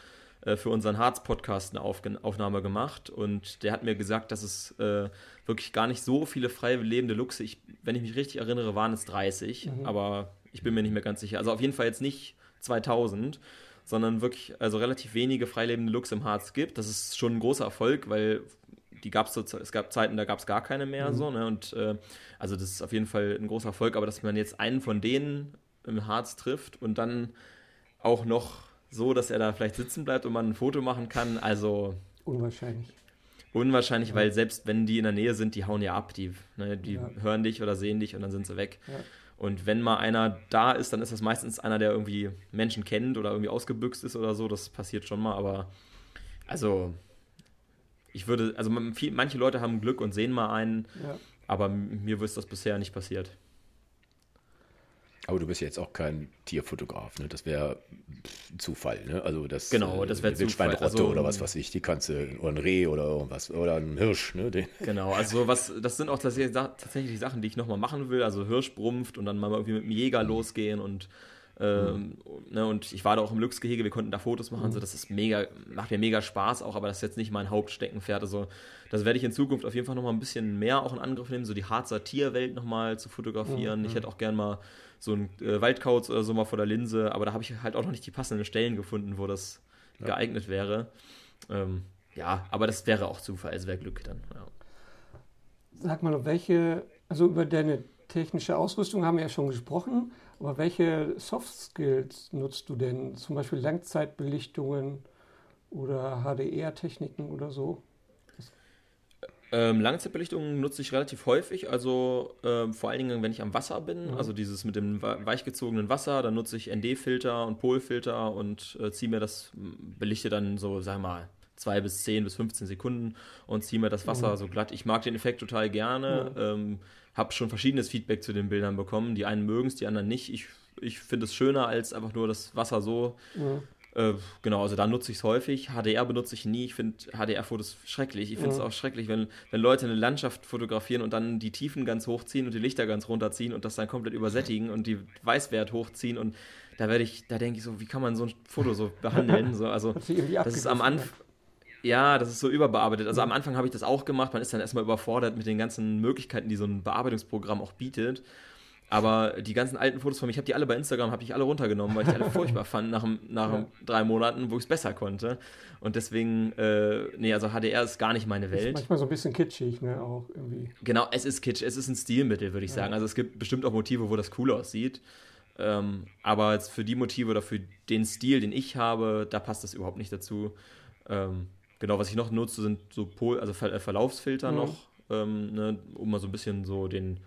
äh, für unseren Harz-Podcast eine Auf Aufnahme gemacht. Und der hat mir gesagt, dass es äh, wirklich gar nicht so viele frei lebende Luchse, ich, wenn ich mich richtig erinnere, waren es 30, mhm. aber ich bin mir nicht mehr ganz sicher. Also auf jeden Fall jetzt nicht 2000 sondern wirklich also relativ wenige freilebende Luchse im Harz gibt. Das ist schon ein großer Erfolg, weil die gab es es gab Zeiten, da gab es gar keine mehr mhm. so, ne? Und äh, also das ist auf jeden Fall ein großer Erfolg, aber dass man jetzt einen von denen im Harz trifft und dann auch noch so, dass er da vielleicht sitzen bleibt und man ein Foto machen kann, also unwahrscheinlich. Unwahrscheinlich, ja. weil selbst wenn die in der Nähe sind, die hauen ja ab, die, ne, die ja. hören dich oder sehen dich und dann sind sie weg. Ja. Und wenn mal einer da ist, dann ist das meistens einer, der irgendwie Menschen kennt oder irgendwie ausgebüxt ist oder so. Das passiert schon mal, aber also ich würde, also viel, manche Leute haben Glück und sehen mal einen, ja. aber mir ist das bisher nicht passiert. Aber du bist jetzt auch kein Tierfotograf, ne? Das wäre Zufall, ne? Also das genau, das wäre Wildschweinrotte also, oder was weiß ich, die kannst du oder ein Reh oder irgendwas oder ein Hirsch, ne? Den. Genau, also was, das sind auch tatsächlich, tatsächlich Sachen, die ich nochmal machen will. Also Hirsch brumpft und dann mal irgendwie mit dem Jäger mhm. losgehen und ähm, mhm. ne, und ich war da auch im Glücksgehege, wir konnten da Fotos machen, mhm. so das ist mega, macht mir mega Spaß auch, aber das ist jetzt nicht mein Hauptsteckenpferd. Also das werde ich in Zukunft auf jeden Fall nochmal ein bisschen mehr auch in Angriff nehmen, so die Harzer Tierwelt nochmal zu fotografieren. Mhm. Ich hätte auch gern mal so ein äh, Waldkauz oder so mal vor der Linse, aber da habe ich halt auch noch nicht die passenden Stellen gefunden, wo das ja. geeignet wäre. Ähm, ja, aber das wäre auch Zufall, es wäre Glück dann. Ja. Sag mal, welche, also über deine technische Ausrüstung haben wir ja schon gesprochen, aber welche Soft Skills nutzt du denn? Zum Beispiel Langzeitbelichtungen oder HDR-Techniken oder so? Ähm, Langzeitbelichtung nutze ich relativ häufig, also ähm, vor allen Dingen, wenn ich am Wasser bin, mhm. also dieses mit dem weichgezogenen Wasser, dann nutze ich ND-Filter und Polfilter und äh, ziehe mir das, belichte dann so, sag mal, zwei bis zehn bis 15 Sekunden und ziehe mir das Wasser mhm. so glatt. Ich mag den Effekt total gerne, mhm. ähm, habe schon verschiedenes Feedback zu den Bildern bekommen. Die einen mögen es, die anderen nicht. Ich, ich finde es schöner, als einfach nur das Wasser so mhm. Äh, genau, also da nutze ich es häufig. HDR benutze ich nie. Ich finde HDR-Fotos schrecklich. Ich finde es ja. auch schrecklich, wenn, wenn Leute eine Landschaft fotografieren und dann die Tiefen ganz hochziehen und die Lichter ganz runterziehen und das dann komplett übersättigen und die Weißwert hochziehen und da werde ich, da denke ich so, wie kann man so ein Foto so behandeln? So, also das ist am Anfang. Ja, das ist so überbearbeitet. Also am Anfang habe ich das auch gemacht. Man ist dann erstmal überfordert mit den ganzen Möglichkeiten, die so ein Bearbeitungsprogramm auch bietet. Aber die ganzen alten Fotos von mir, ich habe die alle bei Instagram, habe ich alle runtergenommen, weil ich die alle furchtbar fand nach, nach ja. drei Monaten, wo ich es besser konnte. Und deswegen, äh, nee, also HDR ist gar nicht meine Welt. Ist manchmal so ein bisschen kitschig, ne, auch irgendwie. Genau, es ist kitsch, es ist ein Stilmittel, würde ich ja. sagen. Also es gibt bestimmt auch Motive, wo das cool aussieht. Ähm, aber jetzt für die Motive oder für den Stil, den ich habe, da passt das überhaupt nicht dazu. Ähm, genau, was ich noch nutze, sind so Pol also Ver Verlaufsfilter mhm. noch, ähm, ne, um mal so ein bisschen so den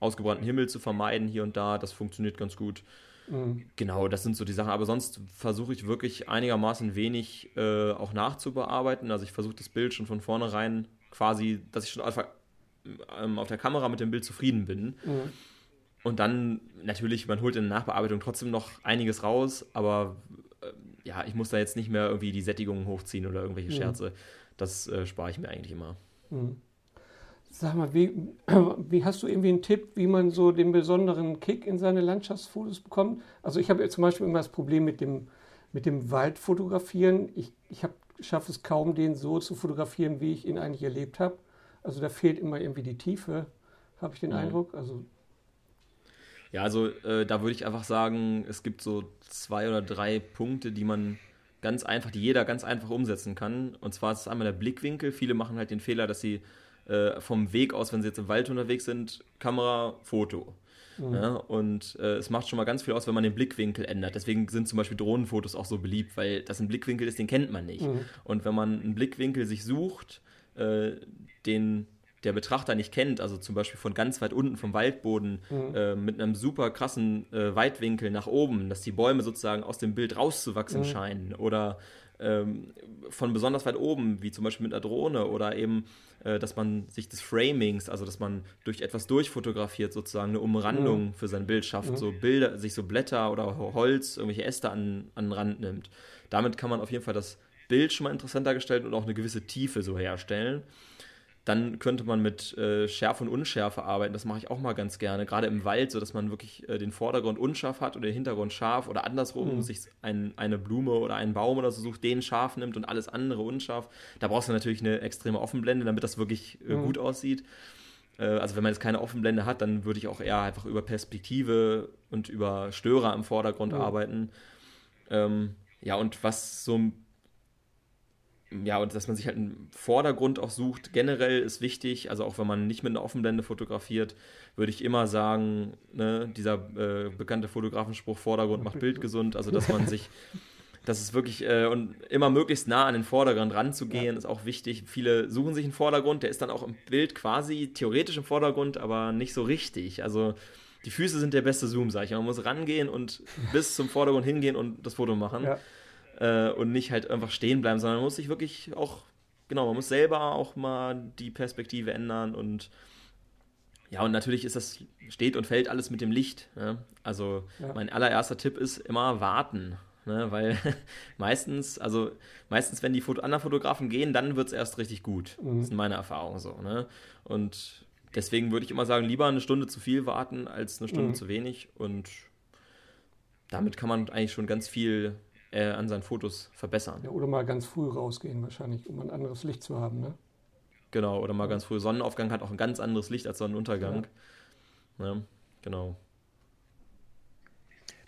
ausgebrannten Himmel zu vermeiden hier und da. Das funktioniert ganz gut. Mhm. Genau, das sind so die Sachen. Aber sonst versuche ich wirklich einigermaßen wenig äh, auch nachzubearbeiten. Also ich versuche das Bild schon von vornherein quasi, dass ich schon einfach ähm, auf der Kamera mit dem Bild zufrieden bin. Mhm. Und dann natürlich, man holt in der Nachbearbeitung trotzdem noch einiges raus, aber äh, ja, ich muss da jetzt nicht mehr irgendwie die Sättigung hochziehen oder irgendwelche mhm. Scherze. Das äh, spare ich mir eigentlich immer. Mhm. Sag mal, wie, wie hast du irgendwie einen Tipp, wie man so den besonderen Kick in seine Landschaftsfotos bekommt? Also ich habe ja zum Beispiel immer das Problem mit dem, mit dem Waldfotografieren. Ich, ich schaffe es kaum, den so zu fotografieren, wie ich ihn eigentlich erlebt habe. Also da fehlt immer irgendwie die Tiefe, habe ich den mhm. Eindruck. Also ja, also äh, da würde ich einfach sagen, es gibt so zwei oder drei Punkte, die man ganz einfach, die jeder ganz einfach umsetzen kann. Und zwar ist es einmal der Blickwinkel. Viele machen halt den Fehler, dass sie äh, vom Weg aus, wenn sie jetzt im Wald unterwegs sind, Kamera, Foto. Mhm. Ja, und äh, es macht schon mal ganz viel aus, wenn man den Blickwinkel ändert. Deswegen sind zum Beispiel Drohnenfotos auch so beliebt, weil das ein Blickwinkel ist, den kennt man nicht. Mhm. Und wenn man einen Blickwinkel sich sucht, äh, den der Betrachter nicht kennt, also zum Beispiel von ganz weit unten vom Waldboden mhm. äh, mit einem super krassen äh, Weitwinkel nach oben, dass die Bäume sozusagen aus dem Bild rauszuwachsen mhm. scheinen oder ähm, von besonders weit oben, wie zum Beispiel mit einer Drohne oder eben, äh, dass man sich des Framings, also dass man durch etwas durchfotografiert, sozusagen eine Umrandung mhm. für sein Bild schafft, mhm. so Bilder, sich so Blätter oder Holz, irgendwelche Äste an, an den Rand nimmt. Damit kann man auf jeden Fall das Bild schon mal interessanter gestalten und auch eine gewisse Tiefe so herstellen. Dann könnte man mit äh, Schärfe und Unschärfe arbeiten. Das mache ich auch mal ganz gerne. Gerade im Wald, so dass man wirklich äh, den Vordergrund unscharf hat oder den Hintergrund scharf oder andersrum mhm. sich ein, eine Blume oder einen Baum oder so sucht, den scharf nimmt und alles andere unscharf. Da brauchst du natürlich eine extreme Offenblende, damit das wirklich äh, mhm. gut aussieht. Äh, also wenn man jetzt keine Offenblende hat, dann würde ich auch eher einfach über Perspektive und über Störer im Vordergrund mhm. arbeiten. Ähm, ja, und was so ein ja, und dass man sich halt einen Vordergrund auch sucht, generell ist wichtig. Also auch wenn man nicht mit einer Offenblende fotografiert, würde ich immer sagen, ne, dieser äh, bekannte Fotografenspruch, Vordergrund macht Bild gesund. Also dass man sich, das ist wirklich, äh, und immer möglichst nah an den Vordergrund ranzugehen, ja. ist auch wichtig. Viele suchen sich einen Vordergrund, der ist dann auch im Bild quasi theoretisch im Vordergrund, aber nicht so richtig. Also die Füße sind der beste Zoom, sag ich. Man muss rangehen und bis zum Vordergrund hingehen und das Foto machen. Ja äh, und nicht halt einfach stehen bleiben, sondern man muss sich wirklich auch, genau, man muss selber auch mal die Perspektive ändern und ja, und natürlich ist das, steht und fällt alles mit dem Licht. Ne? Also ja. mein allererster Tipp ist immer warten. Ne? Weil meistens, also meistens, wenn die Foto anderen Fotografen gehen, dann wird es erst richtig gut. Mhm. Das ist meine Erfahrung so. Ne? Und deswegen würde ich immer sagen, lieber eine Stunde zu viel warten als eine Stunde mhm. zu wenig. Und damit kann man eigentlich schon ganz viel äh, an seinen Fotos verbessern. Ja, oder mal ganz früh rausgehen wahrscheinlich, um ein anderes Licht zu haben, ne? Genau, oder mal ja. ganz früh. Sonnenaufgang hat auch ein ganz anderes Licht als Sonnenuntergang. Ja. Ne? Genau.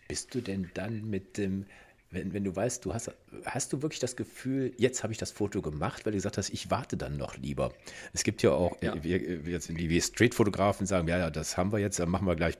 Bist du denn dann mit dem wenn, wenn du weißt, du hast, hast du wirklich das Gefühl, jetzt habe ich das Foto gemacht, weil du gesagt hast, ich warte dann noch lieber. Es gibt ja auch, ja. Wir, wir, die wir Street-Fotografen sagen, ja, ja, das haben wir jetzt, dann machen wir gleich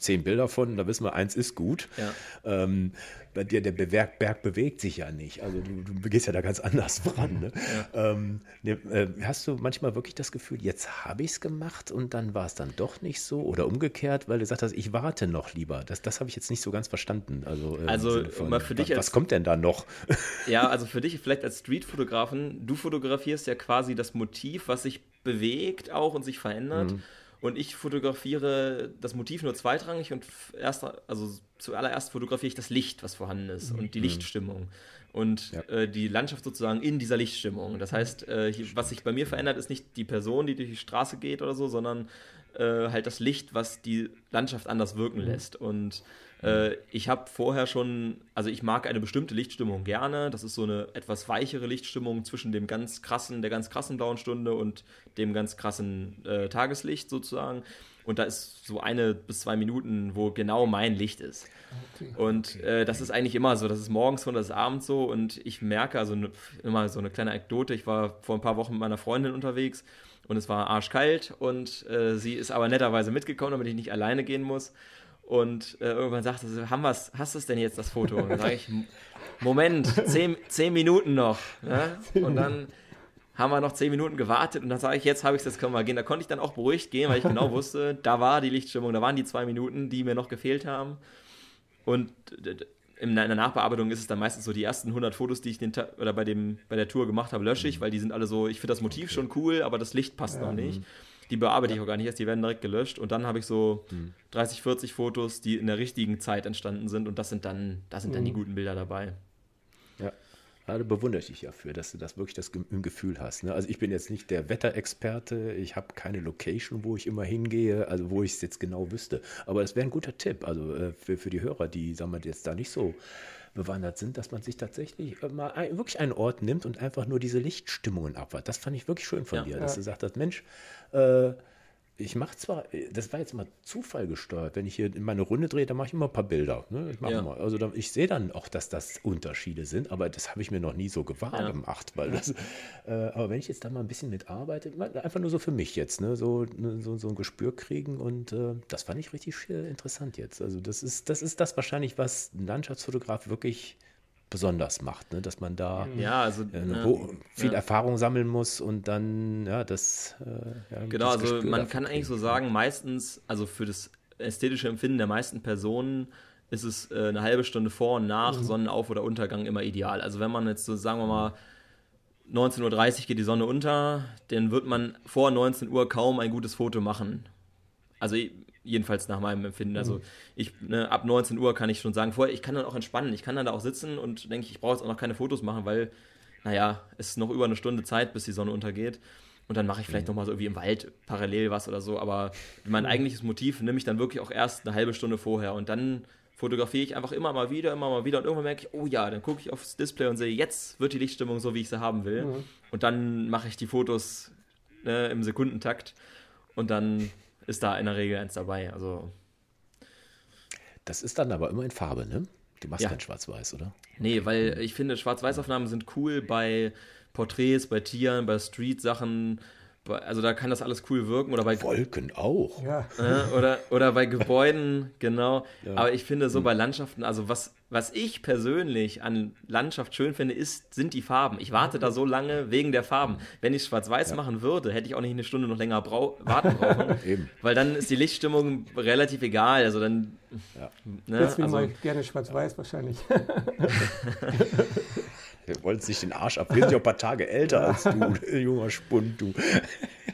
zehn Bilder von, da wissen wir, eins ist gut. Ja. Ähm, bei dir, der Berg, Berg bewegt sich ja nicht. Also du, du gehst ja da ganz anders voran. Ne? Ja. Ähm, ne, äh, hast du manchmal wirklich das Gefühl, jetzt habe ich es gemacht und dann war es dann doch nicht so oder umgekehrt, weil du gesagt hast, ich warte noch lieber. Das, das habe ich jetzt nicht so ganz verstanden. Also, äh, also von, für dich was, was kommt denn da noch? Ja, also für dich vielleicht als Street-Fotografen, du fotografierst ja quasi das Motiv, was sich bewegt auch und sich verändert. Mhm. Und ich fotografiere das Motiv nur zweitrangig und erst, also zuallererst fotografiere ich das Licht, was vorhanden ist und die mhm. Lichtstimmung und ja. äh, die Landschaft sozusagen in dieser Lichtstimmung. Das heißt, äh, hier, was sich bei mir verändert, ist nicht die Person, die durch die Straße geht oder so, sondern äh, halt das Licht, was die Landschaft anders wirken mhm. lässt. Und äh, ich habe vorher schon, also ich mag eine bestimmte Lichtstimmung gerne. Das ist so eine etwas weichere Lichtstimmung zwischen dem ganz krassen, der ganz krassen blauen Stunde und dem ganz krassen äh, Tageslicht sozusagen. Und da ist so eine bis zwei Minuten, wo genau mein Licht ist. Okay. Und äh, das ist eigentlich immer so. Das ist morgens so und das ist abends so. Und ich merke, also ne, immer so eine kleine Anekdote. Ich war vor ein paar Wochen mit meiner Freundin unterwegs und es war arschkalt und äh, sie ist aber netterweise mitgekommen, damit ich nicht alleine gehen muss. Und äh, irgendwann sagte sie, haben wir's, hast du es denn jetzt, das Foto? Und dann sage ich, Moment, zehn, zehn Minuten noch. Ne? Und dann haben wir noch zehn Minuten gewartet und dann sage ich, jetzt habe ich es, jetzt können wir gehen. Da konnte ich dann auch beruhigt gehen, weil ich genau wusste, da war die Lichtstimmung, da waren die zwei Minuten, die mir noch gefehlt haben. Und in der Nachbearbeitung ist es dann meistens so, die ersten 100 Fotos, die ich den oder bei, dem, bei der Tour gemacht habe, lösche ich, mhm. weil die sind alle so, ich finde das Motiv okay. schon cool, aber das Licht passt ja, noch nicht. Die bearbeite ja. ich auch gar nicht erst, die werden direkt gelöscht. Und dann habe ich so mhm. 30, 40 Fotos, die in der richtigen Zeit entstanden sind. Und das sind dann, das sind dann die mhm. guten Bilder dabei. Ja. Ja, da bewundere ich dich dafür, dass du das wirklich das im Gefühl hast. Ne? Also ich bin jetzt nicht der Wetterexperte, ich habe keine Location, wo ich immer hingehe, also wo ich es jetzt genau wüsste. Aber das wäre ein guter Tipp, also äh, für, für die Hörer, die, sagen wir, jetzt da nicht so bewandert sind, dass man sich tatsächlich äh, mal ein, wirklich einen Ort nimmt und einfach nur diese Lichtstimmungen abwartet. Das fand ich wirklich schön von ja, dir, dass ja. du sagst, Mensch, äh, ich mache zwar, das war jetzt mal Zufall gesteuert, wenn ich hier in meine Runde drehe, dann mache ich immer ein paar Bilder. Ne? Ich, ja. mal, also da, ich sehe dann auch, dass das Unterschiede sind, aber das habe ich mir noch nie so gewahr ja. gemacht. Weil das, äh, aber wenn ich jetzt da mal ein bisschen mitarbeite, einfach nur so für mich jetzt, ne? so, ne, so, so ein Gespür kriegen und äh, das fand ich richtig äh, interessant jetzt. Also das ist, das ist das wahrscheinlich, was ein Landschaftsfotograf wirklich besonders macht, ne? dass man da ja, also, äh, ne, viel ja. Erfahrung sammeln muss und dann ja das äh, ja, genau das also man kann eigentlich so sagen meistens also für das ästhetische Empfinden der meisten Personen ist es äh, eine halbe Stunde vor und nach mhm. Sonnenauf- oder Untergang immer ideal also wenn man jetzt so sagen wir mal 19.30 Uhr geht die Sonne unter, dann wird man vor 19 Uhr kaum ein gutes Foto machen. Also jedenfalls nach meinem Empfinden. Also mhm. ich, ne, ab 19 Uhr kann ich schon sagen, vorher, ich kann dann auch entspannen, ich kann dann da auch sitzen und denke, ich brauche jetzt auch noch keine Fotos machen, weil naja, es ist noch über eine Stunde Zeit, bis die Sonne untergeht. Und dann mache ich vielleicht mhm. nochmal so wie im Wald parallel was oder so. Aber mein mhm. eigentliches Motiv nehme ich dann wirklich auch erst eine halbe Stunde vorher. Und dann fotografiere ich einfach immer mal wieder, immer mal wieder. Und irgendwann merke ich, oh ja, dann gucke ich aufs Display und sehe, jetzt wird die Lichtstimmung so, wie ich sie haben will. Mhm. Und dann mache ich die Fotos ne, im Sekundentakt. Und dann ist da in der Regel eins dabei. Also. Das ist dann aber immer in Farbe, ne? Du machst ja. kein Schwarz-Weiß, oder? Nee, weil ich finde, Schwarz-Weiß-Aufnahmen sind cool bei Porträts, bei Tieren, bei Street-Sachen. Also da kann das alles cool wirken. Oder bei Wolken auch. Ja. Äh, oder, oder bei Gebäuden, genau. Ja. Aber ich finde so hm. bei Landschaften, also was, was ich persönlich an Landschaft schön finde, ist, sind die Farben. Ich warte da so lange wegen der Farben. Wenn ich schwarz-weiß ja. machen würde, hätte ich auch nicht eine Stunde noch länger brau warten brauchen. weil dann ist die Lichtstimmung relativ egal. Also dann. Ja. Ne? Jetzt also, mal gerne schwarz-weiß wahrscheinlich. Wir wollen sich den Arsch ab. Wir sind ja ein paar Tage älter als du, junger Spund, du.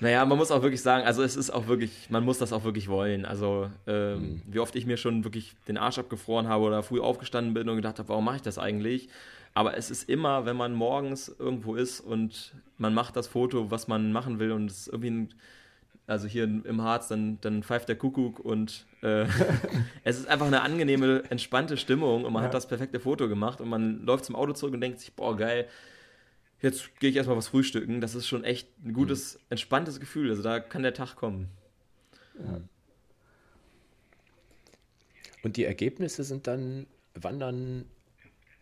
Naja, man muss auch wirklich sagen, also es ist auch wirklich, man muss das auch wirklich wollen. Also ähm, mhm. wie oft ich mir schon wirklich den Arsch abgefroren habe oder früh aufgestanden bin und gedacht habe, warum mache ich das eigentlich? Aber es ist immer, wenn man morgens irgendwo ist und man macht das Foto, was man machen will und es ist irgendwie ein also hier im Harz, dann, dann pfeift der Kuckuck und äh, es ist einfach eine angenehme, entspannte Stimmung und man ja. hat das perfekte Foto gemacht und man läuft zum Auto zurück und denkt sich, boah, geil, jetzt gehe ich erstmal was frühstücken. Das ist schon echt ein gutes, entspanntes Gefühl. Also da kann der Tag kommen. Ja. Und die Ergebnisse sind dann, wandern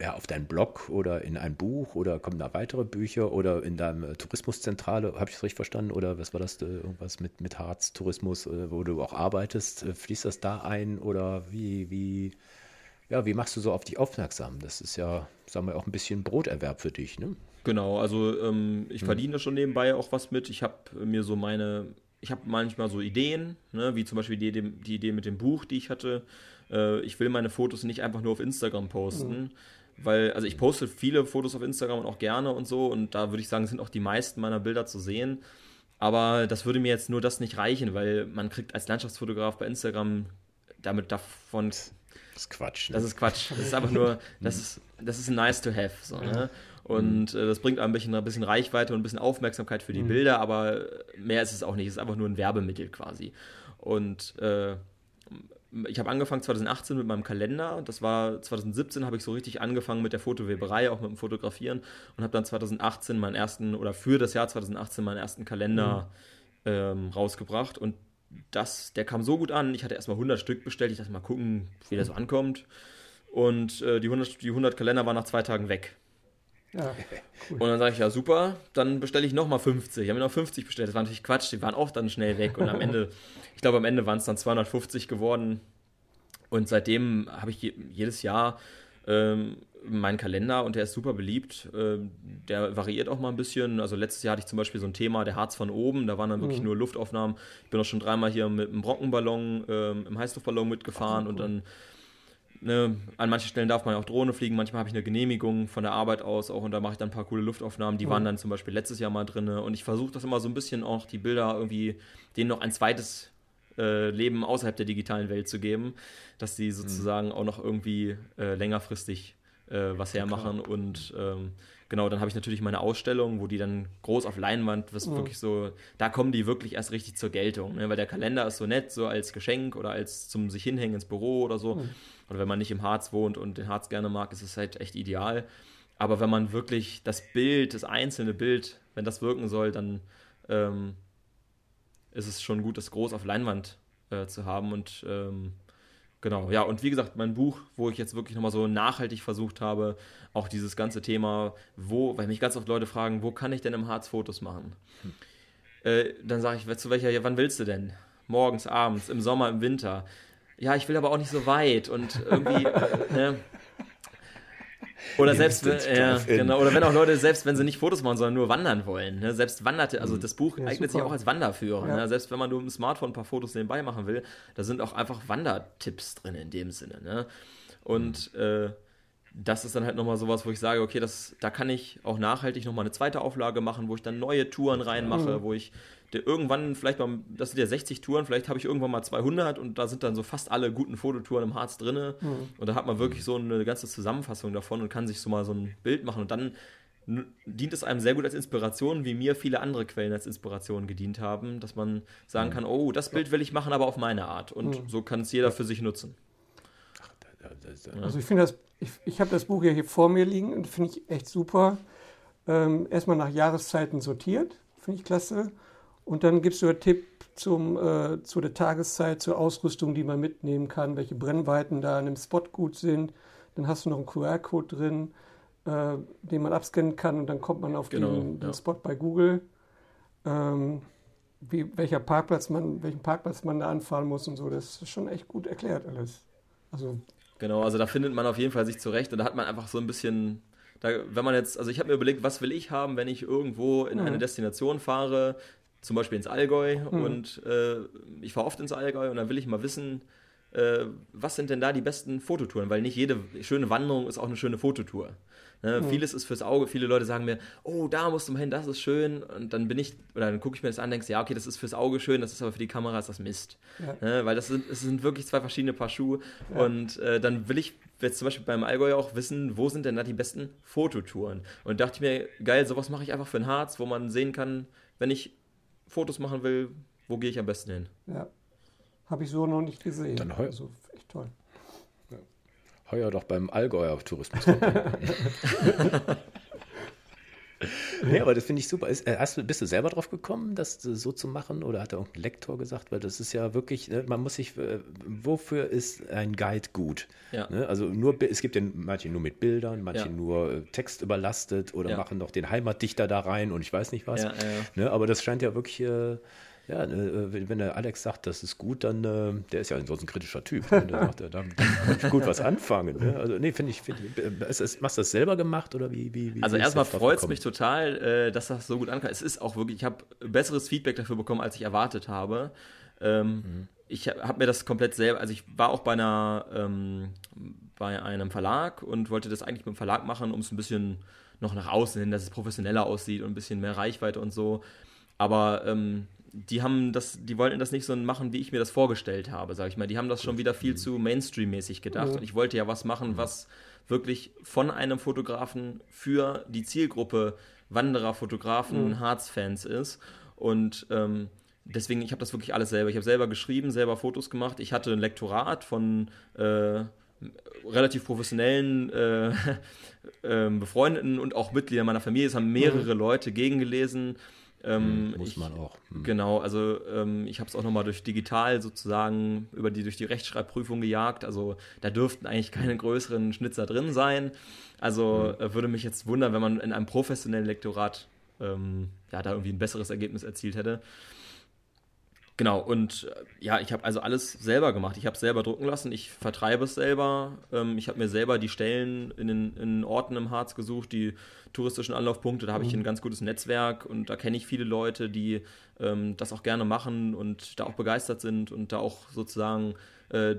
ja, auf deinen Blog oder in ein Buch oder kommen da weitere Bücher oder in deinem Tourismuszentrale, habe ich es richtig verstanden? Oder was war das, äh, irgendwas mit, mit Harz, Tourismus, äh, wo du auch arbeitest? Äh, fließt das da ein oder wie, wie, ja, wie machst du so auf dich aufmerksam? Das ist ja, sagen wir, auch ein bisschen Broterwerb für dich, ne? Genau, also ähm, ich hm. verdiene schon nebenbei auch was mit. Ich habe mir so meine, ich habe manchmal so Ideen, ne, wie zum Beispiel die, die Idee mit dem Buch, die ich hatte. Äh, ich will meine Fotos nicht einfach nur auf Instagram posten. Mhm weil, also ich poste viele Fotos auf Instagram und auch gerne und so und da würde ich sagen, sind auch die meisten meiner Bilder zu sehen. Aber das würde mir jetzt nur das nicht reichen, weil man kriegt als Landschaftsfotograf bei Instagram damit davon. Das ist Quatsch. Ne? Das ist Quatsch. Das ist einfach nur, das ist, das ist nice to have. So, ne? Und äh, das bringt ein bisschen, ein bisschen Reichweite und ein bisschen Aufmerksamkeit für die mhm. Bilder, aber mehr ist es auch nicht. Es ist einfach nur ein Werbemittel quasi. Und äh, ich habe angefangen 2018 mit meinem Kalender. Das war 2017 habe ich so richtig angefangen mit der Fotoweberei, auch mit dem Fotografieren und habe dann 2018 meinen ersten oder für das Jahr 2018 meinen ersten Kalender mhm. ähm, rausgebracht und das, der kam so gut an. Ich hatte erstmal 100 Stück bestellt. Ich dachte mal gucken, wie der so ankommt. Und äh, die, 100, die 100 Kalender waren nach zwei Tagen weg. Ja, cool. Und dann sage ich, ja super, dann bestelle ich nochmal 50. Ich habe mir noch 50 bestellt. Das war natürlich Quatsch, die waren auch dann schnell weg. Und am Ende, ich glaube, am Ende waren es dann 250 geworden. Und seitdem habe ich je, jedes Jahr ähm, meinen Kalender und der ist super beliebt. Ähm, der variiert auch mal ein bisschen. Also letztes Jahr hatte ich zum Beispiel so ein Thema, der Harz von oben. Da waren dann wirklich mhm. nur Luftaufnahmen. Ich bin auch schon dreimal hier mit einem Brockenballon, ähm, im Heißluftballon mitgefahren Ach, cool. und dann Ne, an manchen Stellen darf man auch Drohne fliegen, manchmal habe ich eine Genehmigung von der Arbeit aus auch und da mache ich dann ein paar coole Luftaufnahmen, die mhm. waren dann zum Beispiel letztes Jahr mal drin und ich versuche das immer so ein bisschen auch, die Bilder irgendwie, denen noch ein zweites äh, Leben außerhalb der digitalen Welt zu geben, dass die sozusagen mhm. auch noch irgendwie äh, längerfristig äh, was hermachen ja, und ähm, genau, dann habe ich natürlich meine Ausstellung, wo die dann groß auf Leinwand, was mhm. wirklich so, da kommen die wirklich erst richtig zur Geltung, ne? weil der Kalender ist so nett, so als Geschenk oder als zum sich hinhängen ins Büro oder so. Mhm. Oder wenn man nicht im Harz wohnt und den Harz gerne mag, ist es halt echt ideal. Aber wenn man wirklich das Bild, das einzelne Bild, wenn das wirken soll, dann ähm, ist es schon gut, das groß auf Leinwand äh, zu haben. Und ähm, genau, ja, und wie gesagt, mein Buch, wo ich jetzt wirklich nochmal so nachhaltig versucht habe, auch dieses ganze Thema, wo, weil mich ganz oft Leute fragen, wo kann ich denn im Harz Fotos machen? Hm. Äh, dann sage ich, zu welcher, wann willst du denn? Morgens, abends, im Sommer, im Winter ja, ich will aber auch nicht so weit und irgendwie, äh, ne? Oder selbst, ja, genau, oder wenn auch Leute, selbst wenn sie nicht Fotos machen, sondern nur wandern wollen, ne? selbst wanderte, also das Buch ja, eignet super. sich auch als Wanderführer, ja. ne? selbst wenn man nur im Smartphone ein paar Fotos nebenbei machen will, da sind auch einfach Wandertipps drin in dem Sinne. Ne? Und mhm. äh, das ist dann halt nochmal sowas, wo ich sage, okay, das, da kann ich auch nachhaltig nochmal eine zweite Auflage machen, wo ich dann neue Touren reinmache, mhm. wo ich irgendwann vielleicht mal, das sind ja 60 Touren, vielleicht habe ich irgendwann mal 200 und da sind dann so fast alle guten Fototouren im Harz drin. Mhm. Und da hat man wirklich so eine ganze Zusammenfassung davon und kann sich so mal so ein Bild machen und dann dient es einem sehr gut als Inspiration, wie mir viele andere Quellen als Inspiration gedient haben, dass man sagen kann, oh, das Bild will ich machen, aber auf meine Art. Und so kann es jeder für sich nutzen. Also ich finde das, ich, ich habe das Buch ja hier vor mir liegen und finde ich echt super. Ähm, erstmal nach Jahreszeiten sortiert, finde ich klasse. Und dann gibst du einen Tipp zum, äh, zu der Tageszeit, zur Ausrüstung, die man mitnehmen kann, welche Brennweiten da an dem Spot gut sind. Dann hast du noch einen QR-Code drin, äh, den man abscannen kann und dann kommt man auf Genau, den, den ja. Spot bei Google. Ähm, wie, welcher Parkplatz man, welchen Parkplatz man da anfahren muss und so. Das ist schon echt gut erklärt alles. Also Genau, also da findet man auf jeden Fall sich zurecht und da hat man einfach so ein bisschen, da, wenn man jetzt, also ich habe mir überlegt, was will ich haben, wenn ich irgendwo in eine Destination fahre, zum Beispiel ins Allgäu und äh, ich fahre oft ins Allgäu und dann will ich mal wissen, äh, was sind denn da die besten Fototouren, weil nicht jede schöne Wanderung ist auch eine schöne Fototour. Ne? Vieles ist fürs Auge, viele Leute sagen mir, oh, da musst du mal hin, das ist schön und dann bin ich, oder dann gucke ich mir das an und denke, ja, okay, das ist fürs Auge schön, das ist aber für die Kamera ist das Mist. Ja. Ne? Weil das sind, es sind wirklich zwei verschiedene Paar Schuhe und äh, dann will ich jetzt zum Beispiel beim Allgäu auch wissen, wo sind denn da die besten Fototouren? Und dachte ich mir, geil, sowas mache ich einfach für ein Harz, wo man sehen kann, wenn ich Fotos machen will, wo gehe ich am besten hin? Ja. Habe ich so noch nicht gesehen. Dann heu- also echt toll. Heuer doch beim Allgäuer Tourismus. nee, aber das finde ich super. Ist, äh, hast du, bist du selber drauf gekommen, das so zu machen? Oder hat da irgendein Lektor gesagt? Weil das ist ja wirklich, ne, man muss sich, äh, wofür ist ein Guide gut? Ja. Ne? Also nur, es gibt ja manche nur mit Bildern, manche Ja. nur äh, Text überlastet oder Ja. machen noch den Heimatdichter da rein und ich weiß nicht was. Ja, ja, ja. Ne? Aber das scheint ja wirklich, äh, ja, äh, wenn, wenn der Alex sagt, das ist gut, dann, äh, der ist ja ansonsten ein kritischer Typ. Ne? Der sagt, da kann ich gut was anfangen. Ne? Also, nee, finde ich, find, ich- äh, ist, ist, machst du das selber gemacht oder wie? wie, wie Also erstmal freut es mich total, äh, dass das so gut ankam. Es ist auch wirklich, ich habe besseres Feedback dafür bekommen, als ich erwartet habe. Ähm, Ich habe mir das komplett selber, also ich war auch bei einer, ähm, bei einem Verlag und wollte das eigentlich mit dem Verlag machen, um es ein bisschen noch nach außen hin, dass es professioneller aussieht und ein bisschen mehr Reichweite und so. Aber ähm, die haben das, die wollten das nicht so machen, wie ich mir das vorgestellt habe, sage ich mal. Die haben das schon wieder viel zu Mainstream-mäßig gedacht. Und ich wollte ja was machen, was wirklich von einem Fotografen für die Zielgruppe Wanderer, Fotografen, Harz-Fans ist. Und ähm, deswegen, ich habe das wirklich alles selber. Ich habe selber geschrieben, selber Fotos gemacht. Ich hatte ein Lektorat von äh, relativ professionellen äh, ähm, Befreundeten und auch Mitgliedern meiner Familie. Es haben mehrere Leute gegengelesen. Ähm, Muss ich, man auch. Hm. Genau, also ähm, ich habe es auch nochmal durch digital sozusagen über die durch die Rechtschreibprüfung gejagt. Also da dürften eigentlich keine größeren Schnitzer drin sein. Also äh, würde mich jetzt wundern, wenn man in einem professionellen Lektorat ähm, ja da irgendwie ein besseres Ergebnis erzielt hätte. Genau, und äh, ja, ich habe also alles selber gemacht. Ich habe es selber drucken lassen, ich vertreibe es selber. Ähm, ich habe mir selber die Stellen in den in Orten im Harz gesucht, die touristischen Anlaufpunkte. Da habe ich ein ganz gutes Netzwerk und da kenne ich viele Leute, die ähm, das auch gerne machen und da auch begeistert sind und da auch sozusagen äh,